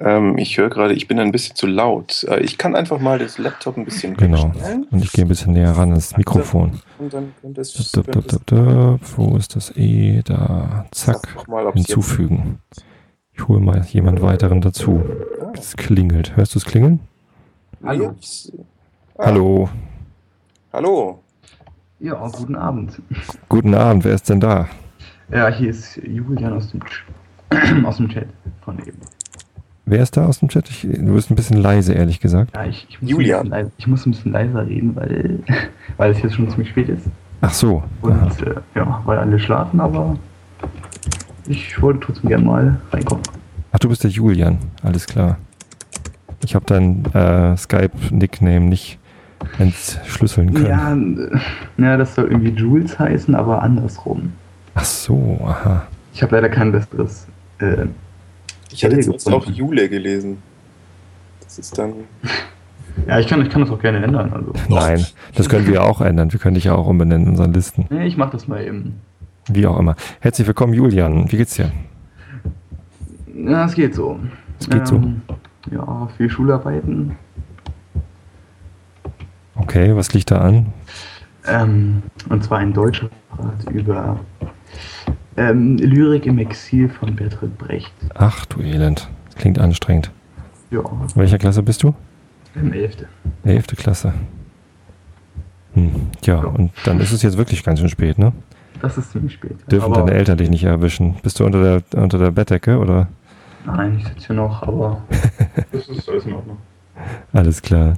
Ähm, ich höre gerade, ich bin ein bisschen zu laut. Äh, ich kann einfach mal das Laptop ein bisschen Genau. wegstellen Und ich gehe ein bisschen näher ran ans Mikrofon. und dann könnte es Dup, dup, dup, dup. Wo ist das E? Da. Zack. Mal, Hinzufügen. Ich hole mal jemand weiteren dazu. Ah. Es klingelt. Hörst du es klingeln? Hallo. Ah, Hallo. Hallo. Ja, guten Abend. Guten Abend. Wer ist denn da? Ja, hier ist Julian aus dem, Ch- aus dem Chat von eben. Wer ist da aus dem Chat? Ich, du bist ein bisschen leise, ehrlich gesagt. Ja, ich, ich, muss Julian. Ein bisschen leiser, ich muss ein bisschen leiser reden, weil, weil es jetzt schon ziemlich spät ist. Ach so. Und äh, ja, weil alle schlafen, aber ich wollte trotzdem gerne mal reinkommen. Ach, du bist der Julian. Alles klar. Ich habe dein äh, Skype-Nickname nicht entschlüsseln können. Ja, äh, ja, das soll irgendwie Jules heißen, aber andersrum. Ach so, aha. Ich habe leider kein besseres. Äh, Ich hatte jetzt gefunden. auch Jule gelesen. Das ist dann. ja, ich kann, ich kann das auch gerne ändern. Also. Nein, das können wir auch ändern. Wir können dich ja auch umbenennen in unseren Listen. Nee, ich mach das mal eben. Wie auch immer. Herzlich willkommen, Julian. Wie geht's dir? Ja, es geht so. Es geht so. Ähm, Ja, viel Schularbeiten. Okay, was liegt da an? Ähm, und zwar ein deutscher Part über ähm, Lyrik im Exil von Bertolt Brecht. Ach du Elend. Das klingt anstrengend. Ja, In welcher Klasse bist du? im 11. Elfte Klasse. Hm. Ja, und dann ist es jetzt wirklich ganz schön spät, ne? Das ist ziemlich spät. Dürfen Aber deine Eltern dich nicht erwischen? Bist du unter der, unter der Bettdecke oder? Nein, ich sitze hier noch, aber das ist alles in Ordnung. Alles klar.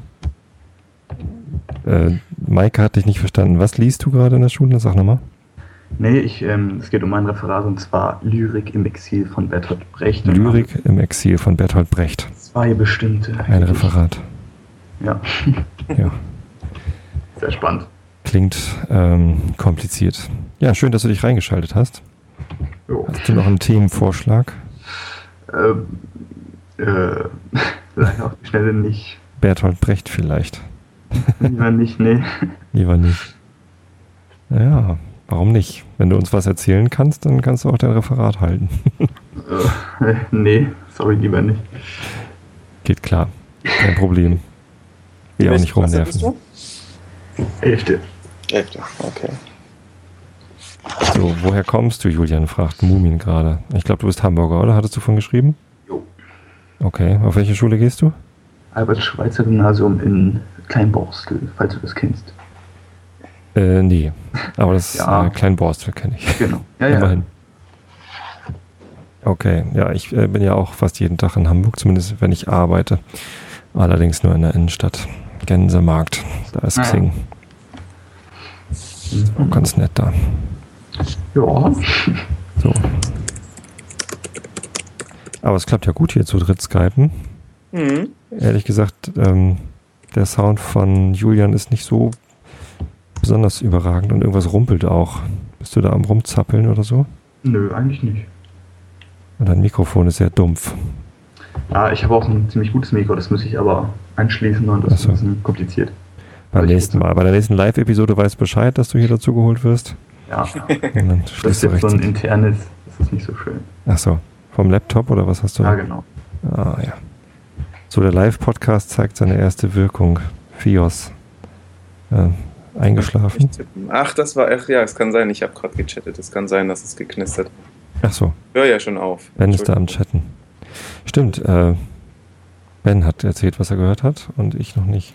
Äh, Maike hat dich nicht verstanden. Was liest du gerade in der Schule? Sag nochmal. Nee, ich, ähm, es geht um ein Referat und zwar Lyrik im Exil von Bertolt Brecht. Lyrik im Exil von Bertolt Brecht. Zwei bestimmte. Ein Referat. Ja. Ja. Sehr spannend. Klingt ähm, kompliziert. Ja, schön, dass du dich reingeschaltet hast. Jo. Hast du noch einen Themenvorschlag? Ähm, äh, leider auf die Schnelle nicht. Bertolt Brecht vielleicht. Lieber nicht, nee. Lieber nicht. Naja, warum nicht? Wenn du uns was erzählen kannst, dann kannst du auch dein Referat halten. Äh, nee, sorry, lieber nicht. Geht klar. Kein Problem. Will auch nicht rumnerven. Elfte. Elfte, okay. So, woher kommst du, Julian? fragt Mumin gerade. Ich glaube, du bist Hamburger, oder? Hattest du von geschrieben? Jo. Okay. Auf welche Schule gehst du? Albert-Schweitzer Gymnasium in Kleinborstel, falls du das kennst. Äh, nee. Aber das Ja. äh, Kleinborstel kenne ich. Genau. Ja, ja. Immerhin. Okay, ja, ich äh, bin ja auch fast jeden Tag in Hamburg, zumindest wenn ich arbeite. Allerdings nur in der Innenstadt. Gänsemarkt, da ist ja. Xing. Auch ganz nett da. Ja. So. Aber es klappt ja gut hier zu dritt Skypen. Mhm. Ehrlich gesagt, ähm, der Sound von Julian ist nicht so besonders überragend und irgendwas rumpelt auch. Bist du da am Rumzappeln oder so? Nö, eigentlich nicht. Und dein Mikrofon ist sehr dumpf. Ja, ich habe auch ein ziemlich gutes Mikro, das muss ich aber anschließen und das Ach ist ein bisschen kompliziert. Beim nächsten Mal. Bei der nächsten Live-Episode weißt du Bescheid, dass du hier dazu geholt wirst. Ja, das ist jetzt so ein internes, das ist nicht so schön. Ach so. Vom Laptop oder was hast du? Ja, genau. Ah, ja. So, der Live-Podcast zeigt seine erste Wirkung. Fios. Äh, eingeschlafen? Ach, das war, ach ja, es kann sein, ich habe gerade gechattet. Es kann sein, dass es geknistert. Ach so. Hör ja schon auf. Ben ist da am Chatten. Stimmt, äh, Ben hat erzählt, was er gehört hat und ich noch nicht.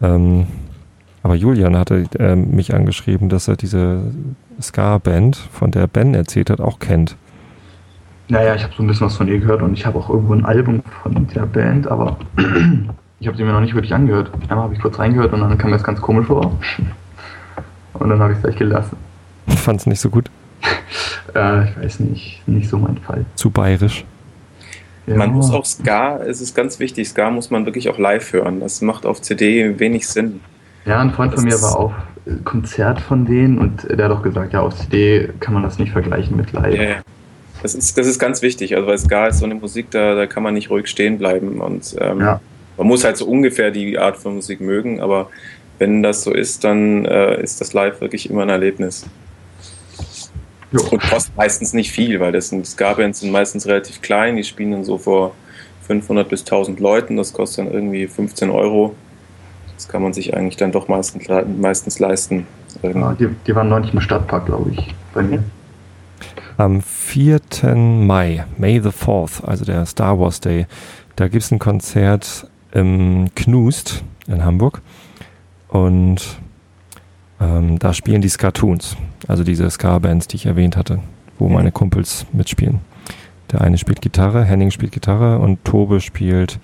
Ähm, aber Julian hatte äh, mich angeschrieben, dass er diese Ska-Band, von der Ben erzählt hat, auch kennt. Naja, ich habe so ein bisschen was von ihr gehört und ich habe auch irgendwo ein Album von der Band, aber ich habe sie mir noch nicht wirklich angehört. Einmal habe ich kurz reingehört und dann kam mir das ganz komisch vor. Und dann habe ich es gleich gelassen. Fand es nicht so gut. Äh, ich weiß nicht, nicht so mein Fall. Zu bayerisch. Ja. Man muss auch Ska, es ist ganz wichtig, Ska muss man wirklich auch live hören. Das macht auf CD wenig Sinn. Ja, ein Freund von Das mir ist- war auf äh, Konzert von denen und der hat auch gesagt, ja, auf CD kann man das nicht vergleichen mit live. Ja, ja. Das ist, das ist ganz wichtig, also weil Ska ist so eine Musik, da, da kann man nicht ruhig stehen bleiben und ähm, Ja. Man muss halt so ungefähr die Art von Musik mögen, aber wenn das so ist, dann äh, ist das live wirklich immer ein Erlebnis. Jo. Und kostet meistens nicht viel, weil das sind Ska-Bands sind meistens relativ klein, die spielen dann so vor 500 bis 1000 Leuten, das kostet dann irgendwie 15 Euro. Das kann man sich eigentlich dann doch meistens, meistens leisten. Ja, die, die waren neulich im Stadtpark, glaube ich, bei mir. Am 4. Mai, May the 4th, also der Star Wars Day, da gibt es ein Konzert im Knust in Hamburg. Und ähm, da spielen die Skatoons, also diese Ska-Bands, die ich erwähnt hatte, wo meine Kumpels mitspielen. Der eine spielt Gitarre, Henning spielt Gitarre und Tobe spielt,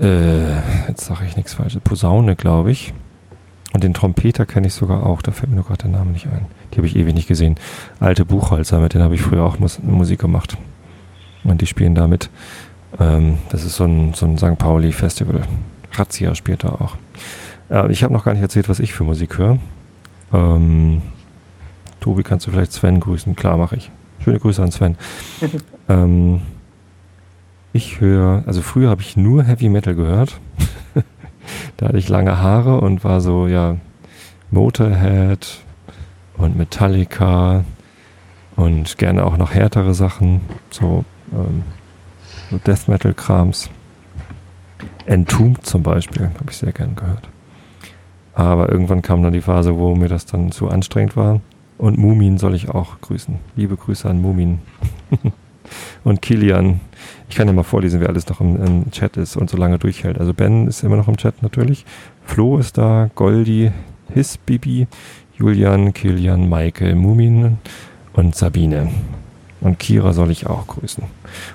äh, jetzt sage ich nichts Falsches, Posaune, glaube ich. Und den Trompeter kenne ich sogar auch, da fällt mir nur gerade der Name nicht ein. Die habe ich ewig nicht gesehen. Alte Buchholzer, mit denen habe ich früher auch Mus Musik gemacht. Und die spielen da mit. Ähm, das ist so ein, so ein St. Pauli-Festival. Razzia spielt da auch. Äh, ich habe noch gar nicht erzählt, was ich für Musik höre. Ähm, Tobi, kannst du vielleicht Sven grüßen? Klar, mache ich. Schöne Grüße an Sven. ähm, ich höre, also früher habe ich nur Heavy Metal gehört. da hatte ich lange Haare und war so, ja, Motorhead und Metallica und gerne auch noch härtere Sachen, so, ähm, so Death Metal Krams. Entombed zum Beispiel, habe ich sehr gern gehört. Aber irgendwann kam dann die Phase, wo mir das dann zu anstrengend war. Und Mumin soll ich auch grüßen. Liebe Grüße an Mumin. und Kilian. Ich kann ja mal vorlesen, wer alles noch im, im Chat ist und so lange durchhält. Also Ben ist immer noch im Chat natürlich. Flo ist da, Goldi, His Bibi, Julian, Kilian, Maike, Mumin und Sabine. Und Kira soll ich auch grüßen.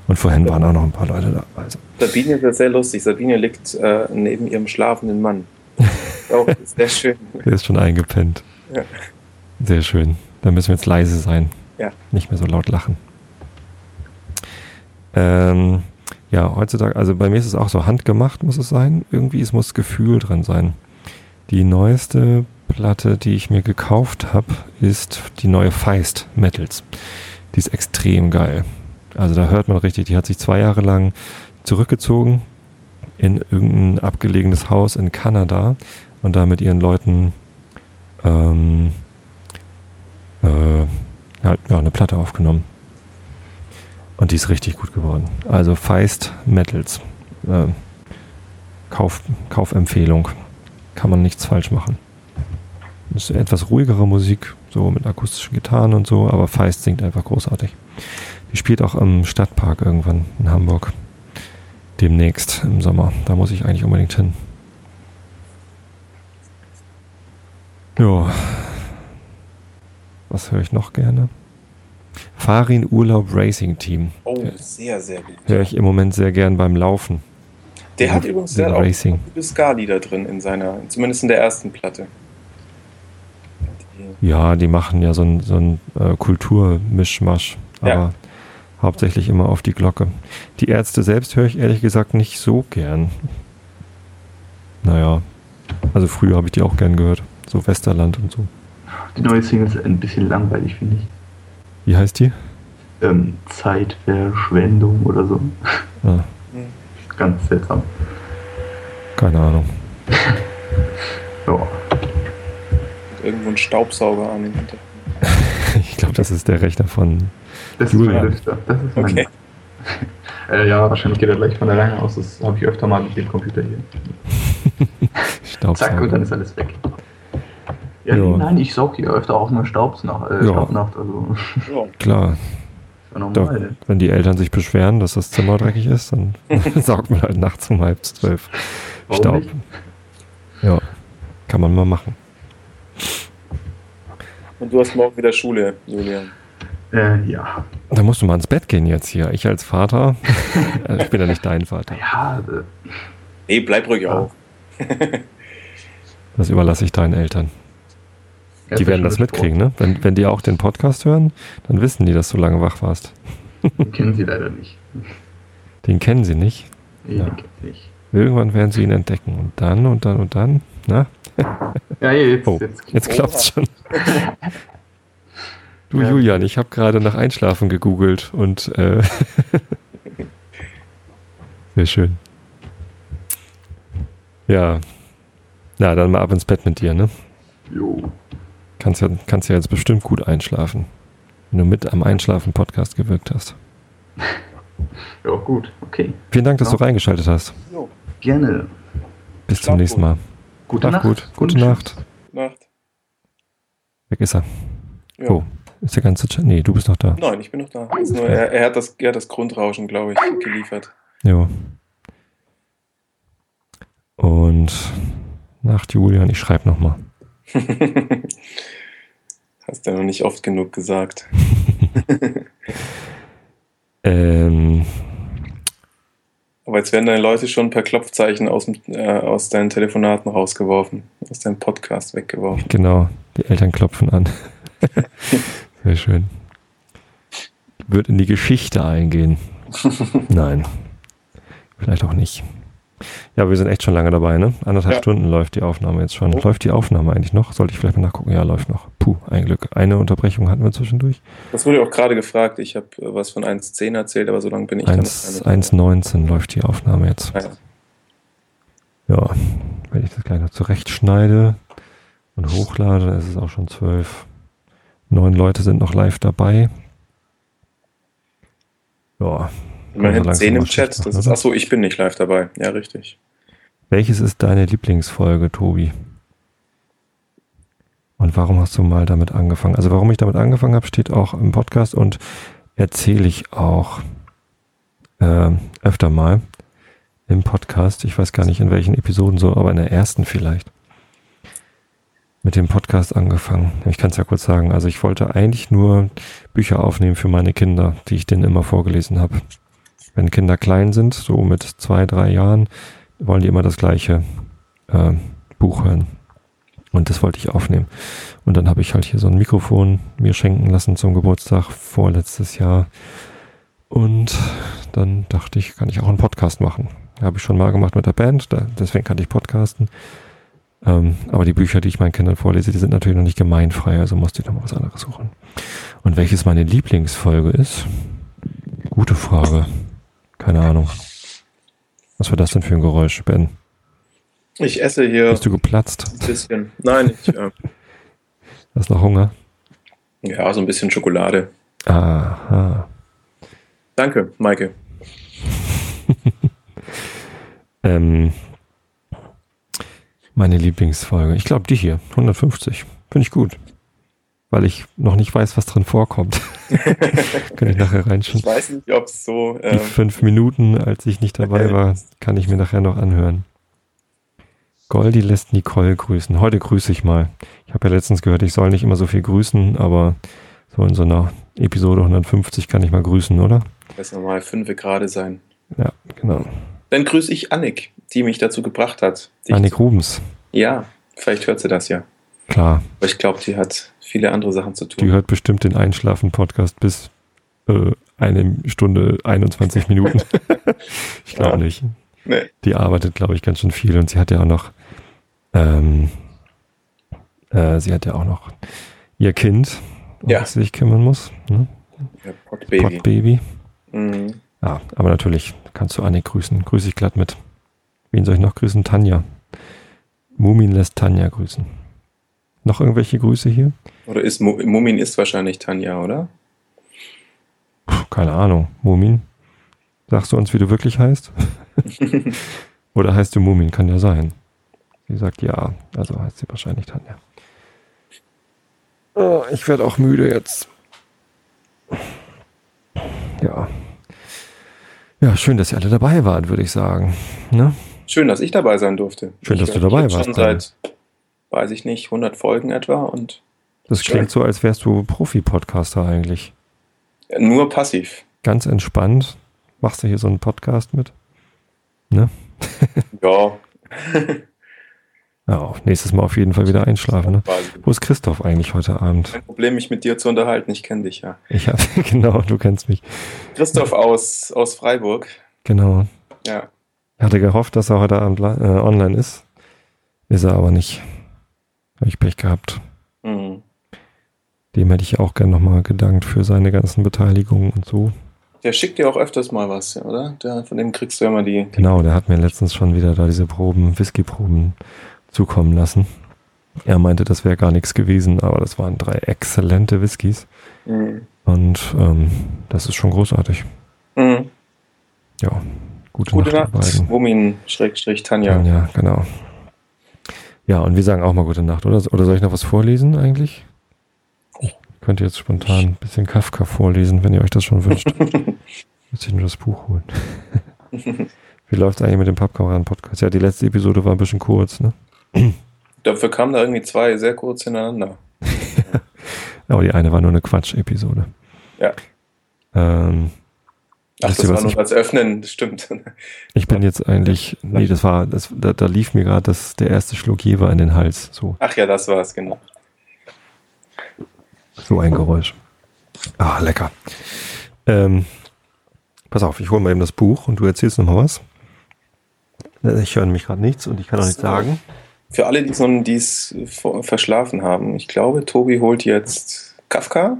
Und vorhin waren auch noch ein paar Leute da. Also. Sabine ist ja sehr lustig. Sabine liegt äh, neben ihrem schlafenden Mann. Auch sehr schön. Der ist schon eingepennt. Ja. Sehr schön. Da müssen wir jetzt leise sein. Ja. Nicht mehr so laut lachen. Ähm, ja, heutzutage, also bei mir ist es auch so handgemacht, muss es sein. Irgendwie, es muss Gefühl drin sein. Die neueste Platte, die ich mir gekauft habe, ist die neue Feist Metals. Die ist extrem geil. Also da hört man richtig, die hat sich zwei Jahre lang zurückgezogen in irgendein abgelegenes Haus in Kanada und da mit ihren Leuten ähm, äh, halt, ja, eine Platte aufgenommen. Und die ist richtig gut geworden. Also Feist Metals. Äh, Kauf, Kaufempfehlung. Kann man nichts falsch machen. Das ist etwas ruhigere Musik, so mit akustischen Gitarren und so, aber Feist singt einfach großartig. Die spielt auch im Stadtpark irgendwann in Hamburg. Demnächst im Sommer. Da muss ich eigentlich unbedingt hin. Ja. Was höre ich noch gerne? Farin Urlaub Racing Team. Oh, sehr, sehr gut. Höre ich im Moment sehr gern beim Laufen. Der hat übrigens hat auch Racing. gute Ska-Lieder drin in seiner, zumindest in der ersten Platte. Ja, die machen ja so ein, so ein äh, Kulturmischmasch, aber Ja. hauptsächlich immer auf die Glocke. Die Ärzte selbst höre ich ehrlich gesagt nicht so gern. Naja, also früher habe ich die auch gern gehört. So Westerland und so. Die neue Single ist ein bisschen langweilig, finde ich. Wie heißt die? Ähm, Zeitverschwendung oder so. Ah, Ganz seltsam. keine Ahnung. Ja. Irgendwo ein Staubsauger an den Hintergrund. Ich glaube, das ist der Rechner von. Das Julian. ist mein Lüfter. Das ist mein Okay. äh, ja, wahrscheinlich geht er gleich von alleine aus. Das habe ich öfter mal mit dem Computer hier. Zack, und dann Staubsauger. ist alles weg. Ja, Ja. nein, ich saug hier öfter auch mal Staubs nach, äh, Ja. Staubnacht. Also, Ja. Klar, ne? wenn die Eltern sich beschweren, dass das Zimmer dreckig ist, dann saugt man halt nachts um halb zwölf Warum Staub. nicht? Ja, kann man mal machen. Und du hast morgen wieder Schule, Julian. Äh, ja. Da musst du mal ins Bett gehen jetzt hier. Ich als Vater, also ich bin ja nicht dein Vater. Ja, äh, Nee, bleib ruhig Ja. auf. Das überlasse ich deinen Eltern. Die erste werden das mitkriegen, ne? Wenn, wenn die auch den Podcast hören, dann wissen die, dass du lange wach warst. Den kennen sie leider nicht. Den kennen sie nicht. Nee, Ja. den kennen sie nicht. Irgendwann werden sie ihn entdecken. Und dann und dann und dann. Na, Ja, jetzt, Oh, jetzt, jetzt klappt's schon. Du Ja. Julian, ich habe gerade nach Einschlafen gegoogelt und äh, sehr schön. Ja. Na, dann mal ab ins Bett mit dir, ne? Jo. Kannst ja, kannst ja jetzt bestimmt gut einschlafen. Wenn du mit am Einschlafen-Podcast gewirkt hast. Ja, gut. Okay. Vielen Dank, dass Ja. du reingeschaltet hast. Jo, Gerne. Bis Schlaf zum nächsten gut. Mal. Gute Nacht. gut. Gute Und Nacht. Nacht. Weg ist er. Ja. Oh, ist der ganze Chat? Nee, du bist noch da. Nein, ich bin noch da. Nur, er, er, hat das, er hat das Grundrauschen, glaube ich, geliefert. Jo. Und Nacht, Julian, ich schreibe nochmal. Hast du ja noch nicht oft genug gesagt. Ähm, Aber jetzt werden deine Leute schon per Klopfzeichen aus, dem, äh, aus deinen Telefonaten rausgeworfen, aus deinem Podcast weggeworfen. genau, die Eltern klopfen an. Sehr schön. Wird in die Geschichte eingehen. Nein. Vielleicht auch nicht. Ja, wir sind echt schon lange dabei, ne? Anderthalb Ja. Stunden läuft die Aufnahme jetzt schon. Oh. Läuft die Aufnahme eigentlich noch? Sollte ich vielleicht mal nachgucken? Ja, läuft noch. Puh, ein Glück. Eine Unterbrechung hatten wir zwischendurch. Das wurde auch gerade gefragt. Ich habe äh, was von 1.10 erzählt, aber so lange bin ich dann noch 1 gar nicht. 1.19 läuft die Aufnahme jetzt. Ja. Ja, wenn ich das gleich noch zurechtschneide und hochlade, dann ist es auch schon zwölf. Neun Leute sind noch live dabei. Ja. Immerhin langsam 10 im Chat. Das ist, achso, ich bin nicht live dabei. Ja, richtig. Welches ist deine Lieblingsfolge, Tobi? Und warum hast du mal damit angefangen? Also warum ich damit angefangen habe, steht auch im Podcast und erzähle ich auch äh, öfter mal im Podcast. Ich weiß gar nicht in welchen Episoden so, aber in der ersten vielleicht. mit dem Podcast angefangen? Ich kann es ja kurz sagen. Also ich wollte eigentlich nur Bücher aufnehmen für meine Kinder, die ich denen immer vorgelesen habe. Wenn Kinder klein sind, so mit zwei, drei Jahren, wollen die immer das gleiche äh, Buch hören. Und das wollte ich aufnehmen. Und dann habe ich halt hier so ein Mikrofon mir schenken lassen zum Geburtstag vorletztes Jahr. Und dann dachte ich, kann ich auch einen Podcast machen. Habe ich schon mal gemacht mit der Band, da, deswegen kann ich podcasten. Ähm, aber die Bücher, die ich meinen Kindern vorlese, die sind natürlich noch nicht gemeinfrei, also musste ich noch mal was anderes suchen. Und welches meine Lieblingsfolge ist? Gute Frage. Keine Ahnung. Was war das denn für ein Geräusch, Ben? Ich esse hier. Bist du geplatzt? Ein bisschen. Nein, ich. Äh, Hast noch Hunger? Ja, so ein bisschen Schokolade. Aha. Danke, Maike. ähm, meine Lieblingsfolge. Ich glaube, die hier. 150. Finde ich gut. Weil ich noch nicht weiß, was drin vorkommt. kann ich nachher reinschauen. Ich weiß nicht, ob es so. Die ähm, fünf Minuten, als ich nicht dabei war, kann ich mir nachher noch anhören. Goldi lässt Nicole grüßen. Heute grüße ich mal. Ich habe ja letztens gehört, ich soll nicht immer so viel grüßen, aber so in so einer Episode 150 kann ich mal grüßen, oder? Das normal fünf gerade sein. Ja, genau. Dann grüße ich Annik, die mich dazu gebracht hat. Annik Rubens. Ja, vielleicht hört sie das ja. Klar. Aber ich glaube, die hat viele andere Sachen zu tun. Die hört bestimmt den Einschlafen-Podcast bis äh, eine Stunde 21 Minuten. ich glaube ja. nicht. Nee. Die arbeitet, glaube ich, ganz schön viel und sie hat ja auch noch ähm, äh, sie hat ja auch noch ihr Kind, um ja. das sie sich kümmern muss. Ne? Ja, Potbaby. Potbaby. Mhm. Ja, aber natürlich kannst du Annik grüßen. Grüße ich glatt mit. Wen soll ich noch grüßen? Tanja. Mumin lässt Tanja grüßen. Noch irgendwelche Grüße hier? Oder ist Mumin ist wahrscheinlich Tanja, oder? Puh, keine Ahnung. Mumin? Sagst du uns, wie du wirklich heißt? Oder heißt du Mumin? Kann ja sein. Sie sagt ja, also heißt sie wahrscheinlich Tanja. Oh, ich werde auch müde jetzt. Ja. Ja, schön, dass ihr alle dabei wart, würde ich sagen. Ne? Schön, dass ich dabei sein durfte. Schön, ich dass du dabei warst. Schon seit, weiß ich nicht, 100 Folgen etwa und. Das klingt so, als wärst du Profi-Podcaster eigentlich. Nur passiv. Ganz entspannt. Machst du hier so einen Podcast mit? Ne? ja. Ja, nächstes Mal auf jeden Fall wieder einschlafen. Ne? Wo ist Christoph eigentlich heute Abend? Kein Problem, mich mit dir zu unterhalten. Ich kenne dich ja. Ich habe, genau, du kennst mich. Christoph aus, aus Freiburg. Genau. Ja. Ich hatte gehofft, dass er heute Abend äh, online ist. Ist er aber nicht. Habe ich Pech gehabt. Mhm. Dem hätte ich auch gern nochmal gedankt für seine ganzen Beteiligungen und so. Der schickt dir auch öfters mal was, oder? Der, von dem kriegst du immer die. Genau, der hat mir letztens schon wieder da diese Proben, Whisky-Proben zukommen lassen. Er meinte, das wäre gar nichts gewesen, aber das waren drei exzellente Whiskys. Mhm. Und ähm, das ist schon großartig. Mhm. Ja, gute, gute Nacht. Nacht. Wumin, Schrägstrich, Tanja. Tanja, genau. Ja, und wir sagen auch mal gute Nacht, oder? Oder soll ich noch was vorlesen eigentlich? Ich könnte jetzt spontan ein bisschen Kafka vorlesen, wenn ihr euch das schon wünscht. Muss ich nur das Buch holen. Wie läuft es eigentlich mit dem Pappkameraden-Podcast? Ja, die letzte Episode war ein bisschen kurz, ne? Dafür kamen da irgendwie zwei sehr kurz hintereinander. Aber die eine war nur eine Quatsch-Episode. Ja. Ähm, Ach, das war nur das Öffnen, das stimmt. Ich bin jetzt eigentlich, nee, das war, das, da, da lief mir gerade der erste Schluck Jever in den Hals. So. Ach ja, das war es, genau. So ein Geräusch. Ah, lecker. Ähm, pass auf, ich hole mal eben das Buch und du erzählst nochmal was. Ich höre nämlich gerade nichts und ich kann auch nichts sagen. Für alle, die es verschlafen haben, ich glaube, Tobi holt jetzt Kafka.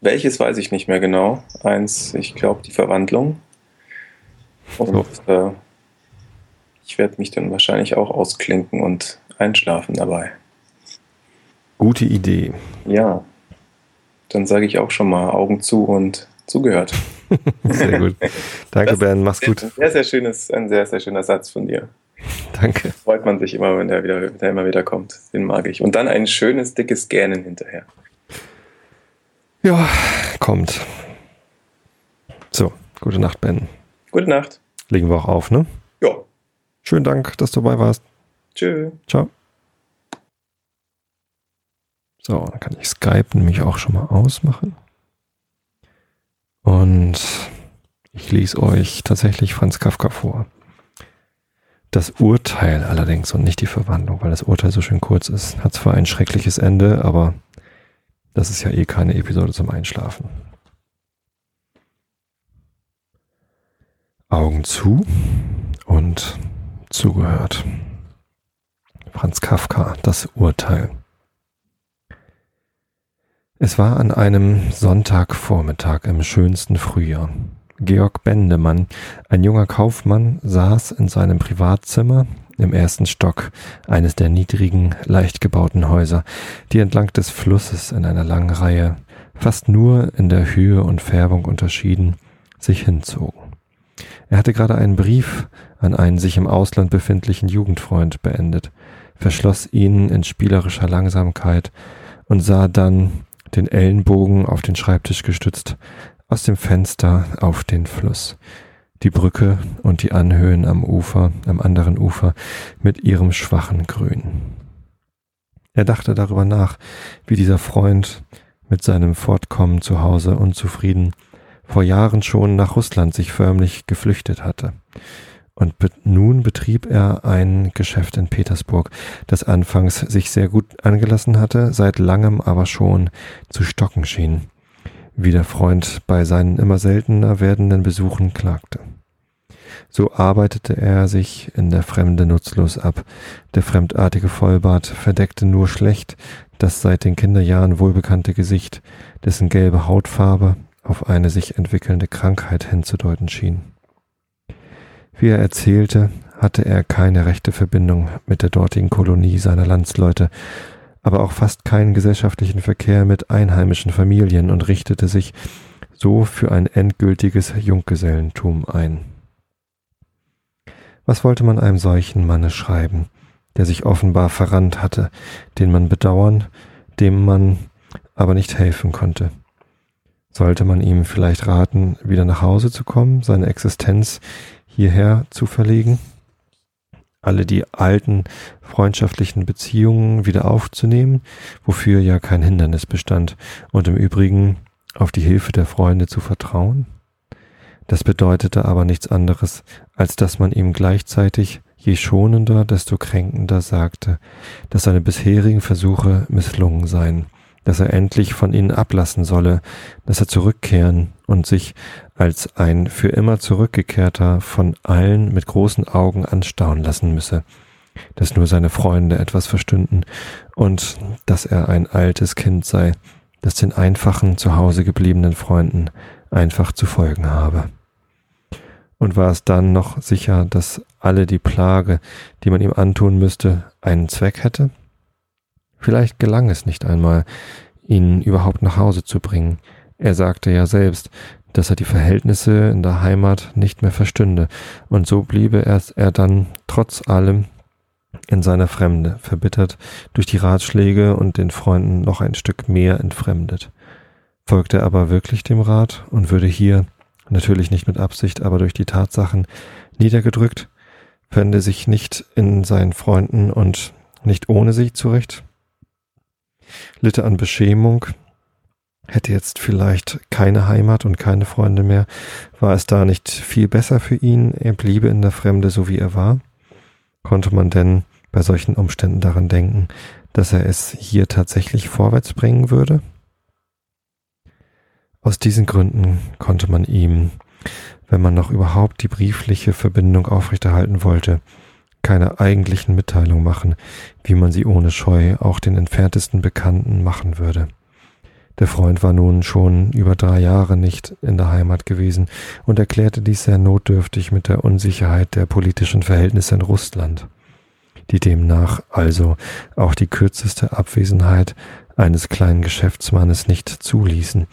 Welches weiß ich nicht mehr genau. Eins, ich glaube, die Verwandlung. Und äh, ich werde mich dann wahrscheinlich auch ausklinken und einschlafen dabei. Gute Idee. Ja. Dann sage ich auch schon mal Augen zu und zugehört. sehr gut. Danke, Ben. Mach's gut. Ein sehr, sehr schönes, ein sehr, sehr schöner Satz von dir. Danke. Freut man sich immer, wenn der, wieder, wenn der immer wieder kommt. Den mag ich. Und dann ein schönes, dickes Gähnen hinterher. Ja, kommt. So, gute Nacht, Ben. Gute Nacht. Legen wir auch auf, ne? Ja. Schönen Dank, dass du dabei warst. Tschö. Ciao. So, dann kann ich Skype nämlich auch schon mal ausmachen. Und ich lese euch tatsächlich Franz Kafka vor. Das Urteil allerdings und nicht die Verwandlung, weil das Urteil so schön kurz ist, hat zwar ein schreckliches Ende, aber das ist ja eh keine Episode zum Einschlafen. Augen zu und zugehört. Franz Kafka, das Urteil. Es war an einem Sonntagvormittag im schönsten Frühjahr. Georg Bendemann, ein junger Kaufmann, saß in seinem Privatzimmer im ersten Stock eines der niedrigen, leicht gebauten Häuser, die entlang des Flusses in einer langen Reihe, fast nur in der Höhe und Färbung unterschieden, sich hinzogen. Er hatte gerade einen Brief an einen sich im Ausland befindlichen Jugendfreund beendet, verschloss ihn in spielerischer Langsamkeit und sah dann, den Ellenbogen auf den Schreibtisch gestützt, aus dem Fenster auf den Fluss, die Brücke und die Anhöhen am Ufer, am anderen Ufer mit ihrem schwachen Grün. Er dachte darüber nach, wie dieser Freund mit seinem Fortkommen zu Hause unzufrieden vor Jahren schon nach Russland sich förmlich geflüchtet hatte. Und be nun betrieb er ein Geschäft in Petersburg, das anfangs sich sehr gut angelassen hatte, seit langem aber schon zu stocken schien, wie der Freund bei seinen immer seltener werdenden Besuchen klagte. So arbeitete er sich in der Fremde nutzlos ab. Der fremdartige Vollbart verdeckte nur schlecht das seit den Kinderjahren wohlbekannte Gesicht, dessen gelbe Hautfarbe auf eine sich entwickelnde Krankheit hinzudeuten schien. Wie er erzählte, hatte er keine rechte Verbindung mit der dortigen Kolonie seiner Landsleute, aber auch fast keinen gesellschaftlichen Verkehr mit einheimischen Familien und richtete sich so für ein endgültiges Junggesellentum ein. Was wollte man einem solchen Manne schreiben, der sich offenbar verrannt hatte, den man bedauern, dem man aber nicht helfen konnte? Sollte man ihm vielleicht raten, wieder nach Hause zu kommen, seine Existenz hierher zu verlegen? Alle die alten freundschaftlichen Beziehungen wieder aufzunehmen, wofür ja kein Hindernis bestand, und im Übrigen auf die Hilfe der Freunde zu vertrauen? Das bedeutete aber nichts anderes, als dass man ihm gleichzeitig je schonender, desto kränkender sagte, dass seine bisherigen Versuche misslungen seien dass er endlich von ihnen ablassen solle, dass er zurückkehren und sich als ein für immer zurückgekehrter von allen mit großen Augen anstauen lassen müsse, dass nur seine Freunde etwas verstünden und dass er ein altes Kind sei, das den einfachen zu Hause gebliebenen Freunden einfach zu folgen habe. Und war es dann noch sicher, dass alle die Plage, die man ihm antun müsste, einen Zweck hätte? Vielleicht gelang es nicht einmal, ihn überhaupt nach Hause zu bringen. Er sagte ja selbst, dass er die Verhältnisse in der Heimat nicht mehr verstünde, und so bliebe er, er dann trotz allem in seiner Fremde, verbittert durch die Ratschläge und den Freunden noch ein Stück mehr entfremdet. Folgte er aber wirklich dem Rat und würde hier, natürlich nicht mit Absicht, aber durch die Tatsachen niedergedrückt, fände sich nicht in seinen Freunden und nicht ohne sie zurecht? litte an Beschämung, hätte jetzt vielleicht keine Heimat und keine Freunde mehr. War es da nicht viel besser für ihn, er bliebe in der Fremde so wie er war? Konnte man denn bei solchen Umständen daran denken, dass er es hier tatsächlich vorwärts bringen würde? Aus diesen Gründen konnte man ihm, wenn man noch überhaupt die briefliche Verbindung aufrechterhalten wollte, keine eigentlichen Mitteilungen machen, wie man sie ohne Scheu auch den entferntesten Bekannten machen würde. Der Freund war nun schon über drei Jahre nicht in der Heimat gewesen und erklärte dies sehr notdürftig mit der Unsicherheit der politischen Verhältnisse in Russland, die demnach also auch die kürzeste Abwesenheit eines kleinen Geschäftsmannes nicht zuließen,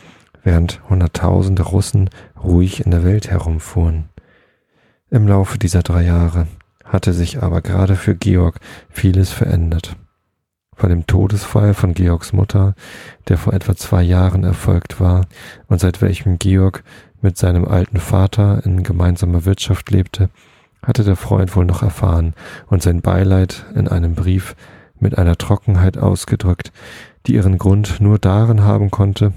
während Hunderttausende Russen ruhig in der Welt herumfuhren. Im Laufe dieser drei Jahre hatte sich aber gerade für Georg vieles verändert. Von dem Todesfall von Georgs Mutter, der vor etwa zwei Jahren erfolgt war und seit welchem Georg mit seinem alten Vater in gemeinsamer Wirtschaft lebte, hatte der Freund wohl noch erfahren und sein Beileid in einem Brief mit einer Trockenheit ausgedrückt, die ihren Grund nur darin haben konnte,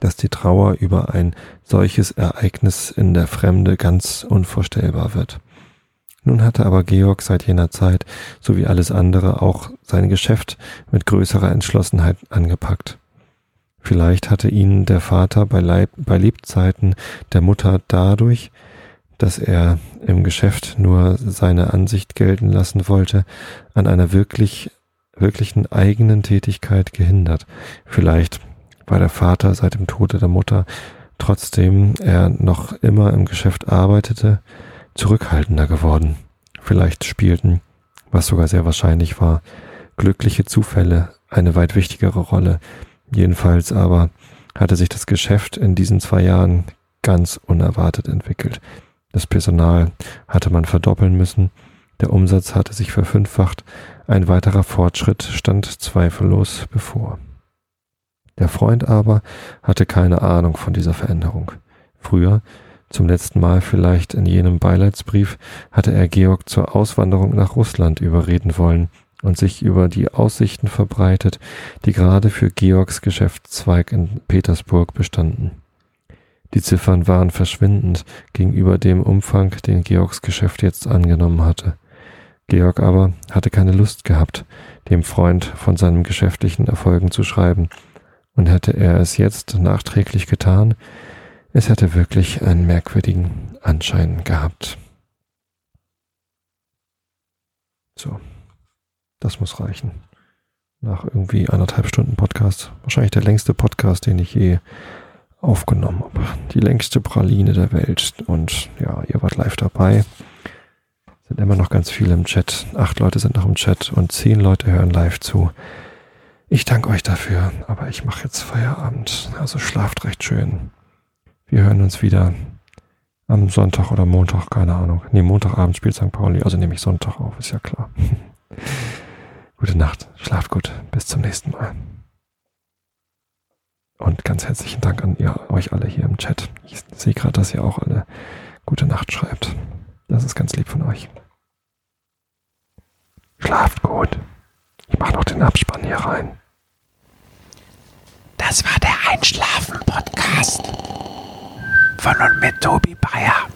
dass die Trauer über ein solches Ereignis in der Fremde ganz unvorstellbar wird. Nun hatte aber Georg seit jener Zeit, so wie alles andere, auch sein Geschäft mit größerer Entschlossenheit angepackt. Vielleicht hatte ihn der Vater bei, Leib, bei Lebzeiten der Mutter dadurch, dass er im Geschäft nur seine Ansicht gelten lassen wollte, an einer wirklich, wirklichen eigenen Tätigkeit gehindert. Vielleicht war der Vater seit dem Tode der Mutter, trotzdem er noch immer im Geschäft arbeitete, zurückhaltender geworden. Vielleicht spielten, was sogar sehr wahrscheinlich war, glückliche Zufälle eine weit wichtigere Rolle. Jedenfalls aber hatte sich das Geschäft in diesen zwei Jahren ganz unerwartet entwickelt. Das Personal hatte man verdoppeln müssen, der Umsatz hatte sich verfünffacht, ein weiterer Fortschritt stand zweifellos bevor. Der Freund aber hatte keine Ahnung von dieser Veränderung. Früher, zum letzten Mal vielleicht in jenem Beileidsbrief, hatte er Georg zur Auswanderung nach Russland überreden wollen und sich über die Aussichten verbreitet, die gerade für Georgs Geschäftszweig in Petersburg bestanden. Die Ziffern waren verschwindend gegenüber dem Umfang, den Georgs Geschäft jetzt angenommen hatte. Georg aber hatte keine Lust gehabt, dem Freund von seinen geschäftlichen Erfolgen zu schreiben, und hätte er es jetzt nachträglich getan, es hätte wirklich einen merkwürdigen Anschein gehabt. So, das muss reichen. Nach irgendwie anderthalb Stunden Podcast. Wahrscheinlich der längste Podcast, den ich je aufgenommen habe. Die längste Praline der Welt. Und ja, ihr wart live dabei. Sind immer noch ganz viele im Chat. Acht Leute sind noch im Chat und zehn Leute hören live zu. Ich danke euch dafür, aber ich mache jetzt Feierabend. Also schlaft recht schön. Wir hören uns wieder am Sonntag oder Montag, keine Ahnung. Nee, Montagabend spielt St. Pauli, also nehme ich Sonntag auf, ist ja klar. Gute Nacht, schlaft gut, bis zum nächsten Mal. Und ganz herzlichen Dank an ihr, euch alle hier im Chat. Ich sehe gerade, dass ihr auch alle gute Nacht schreibt. Das ist ganz lieb von euch. Schlaft gut. Ich mache noch den Abspann hier rein. Das war der Einschlafen-Podcast von und mit Tobi Bayer.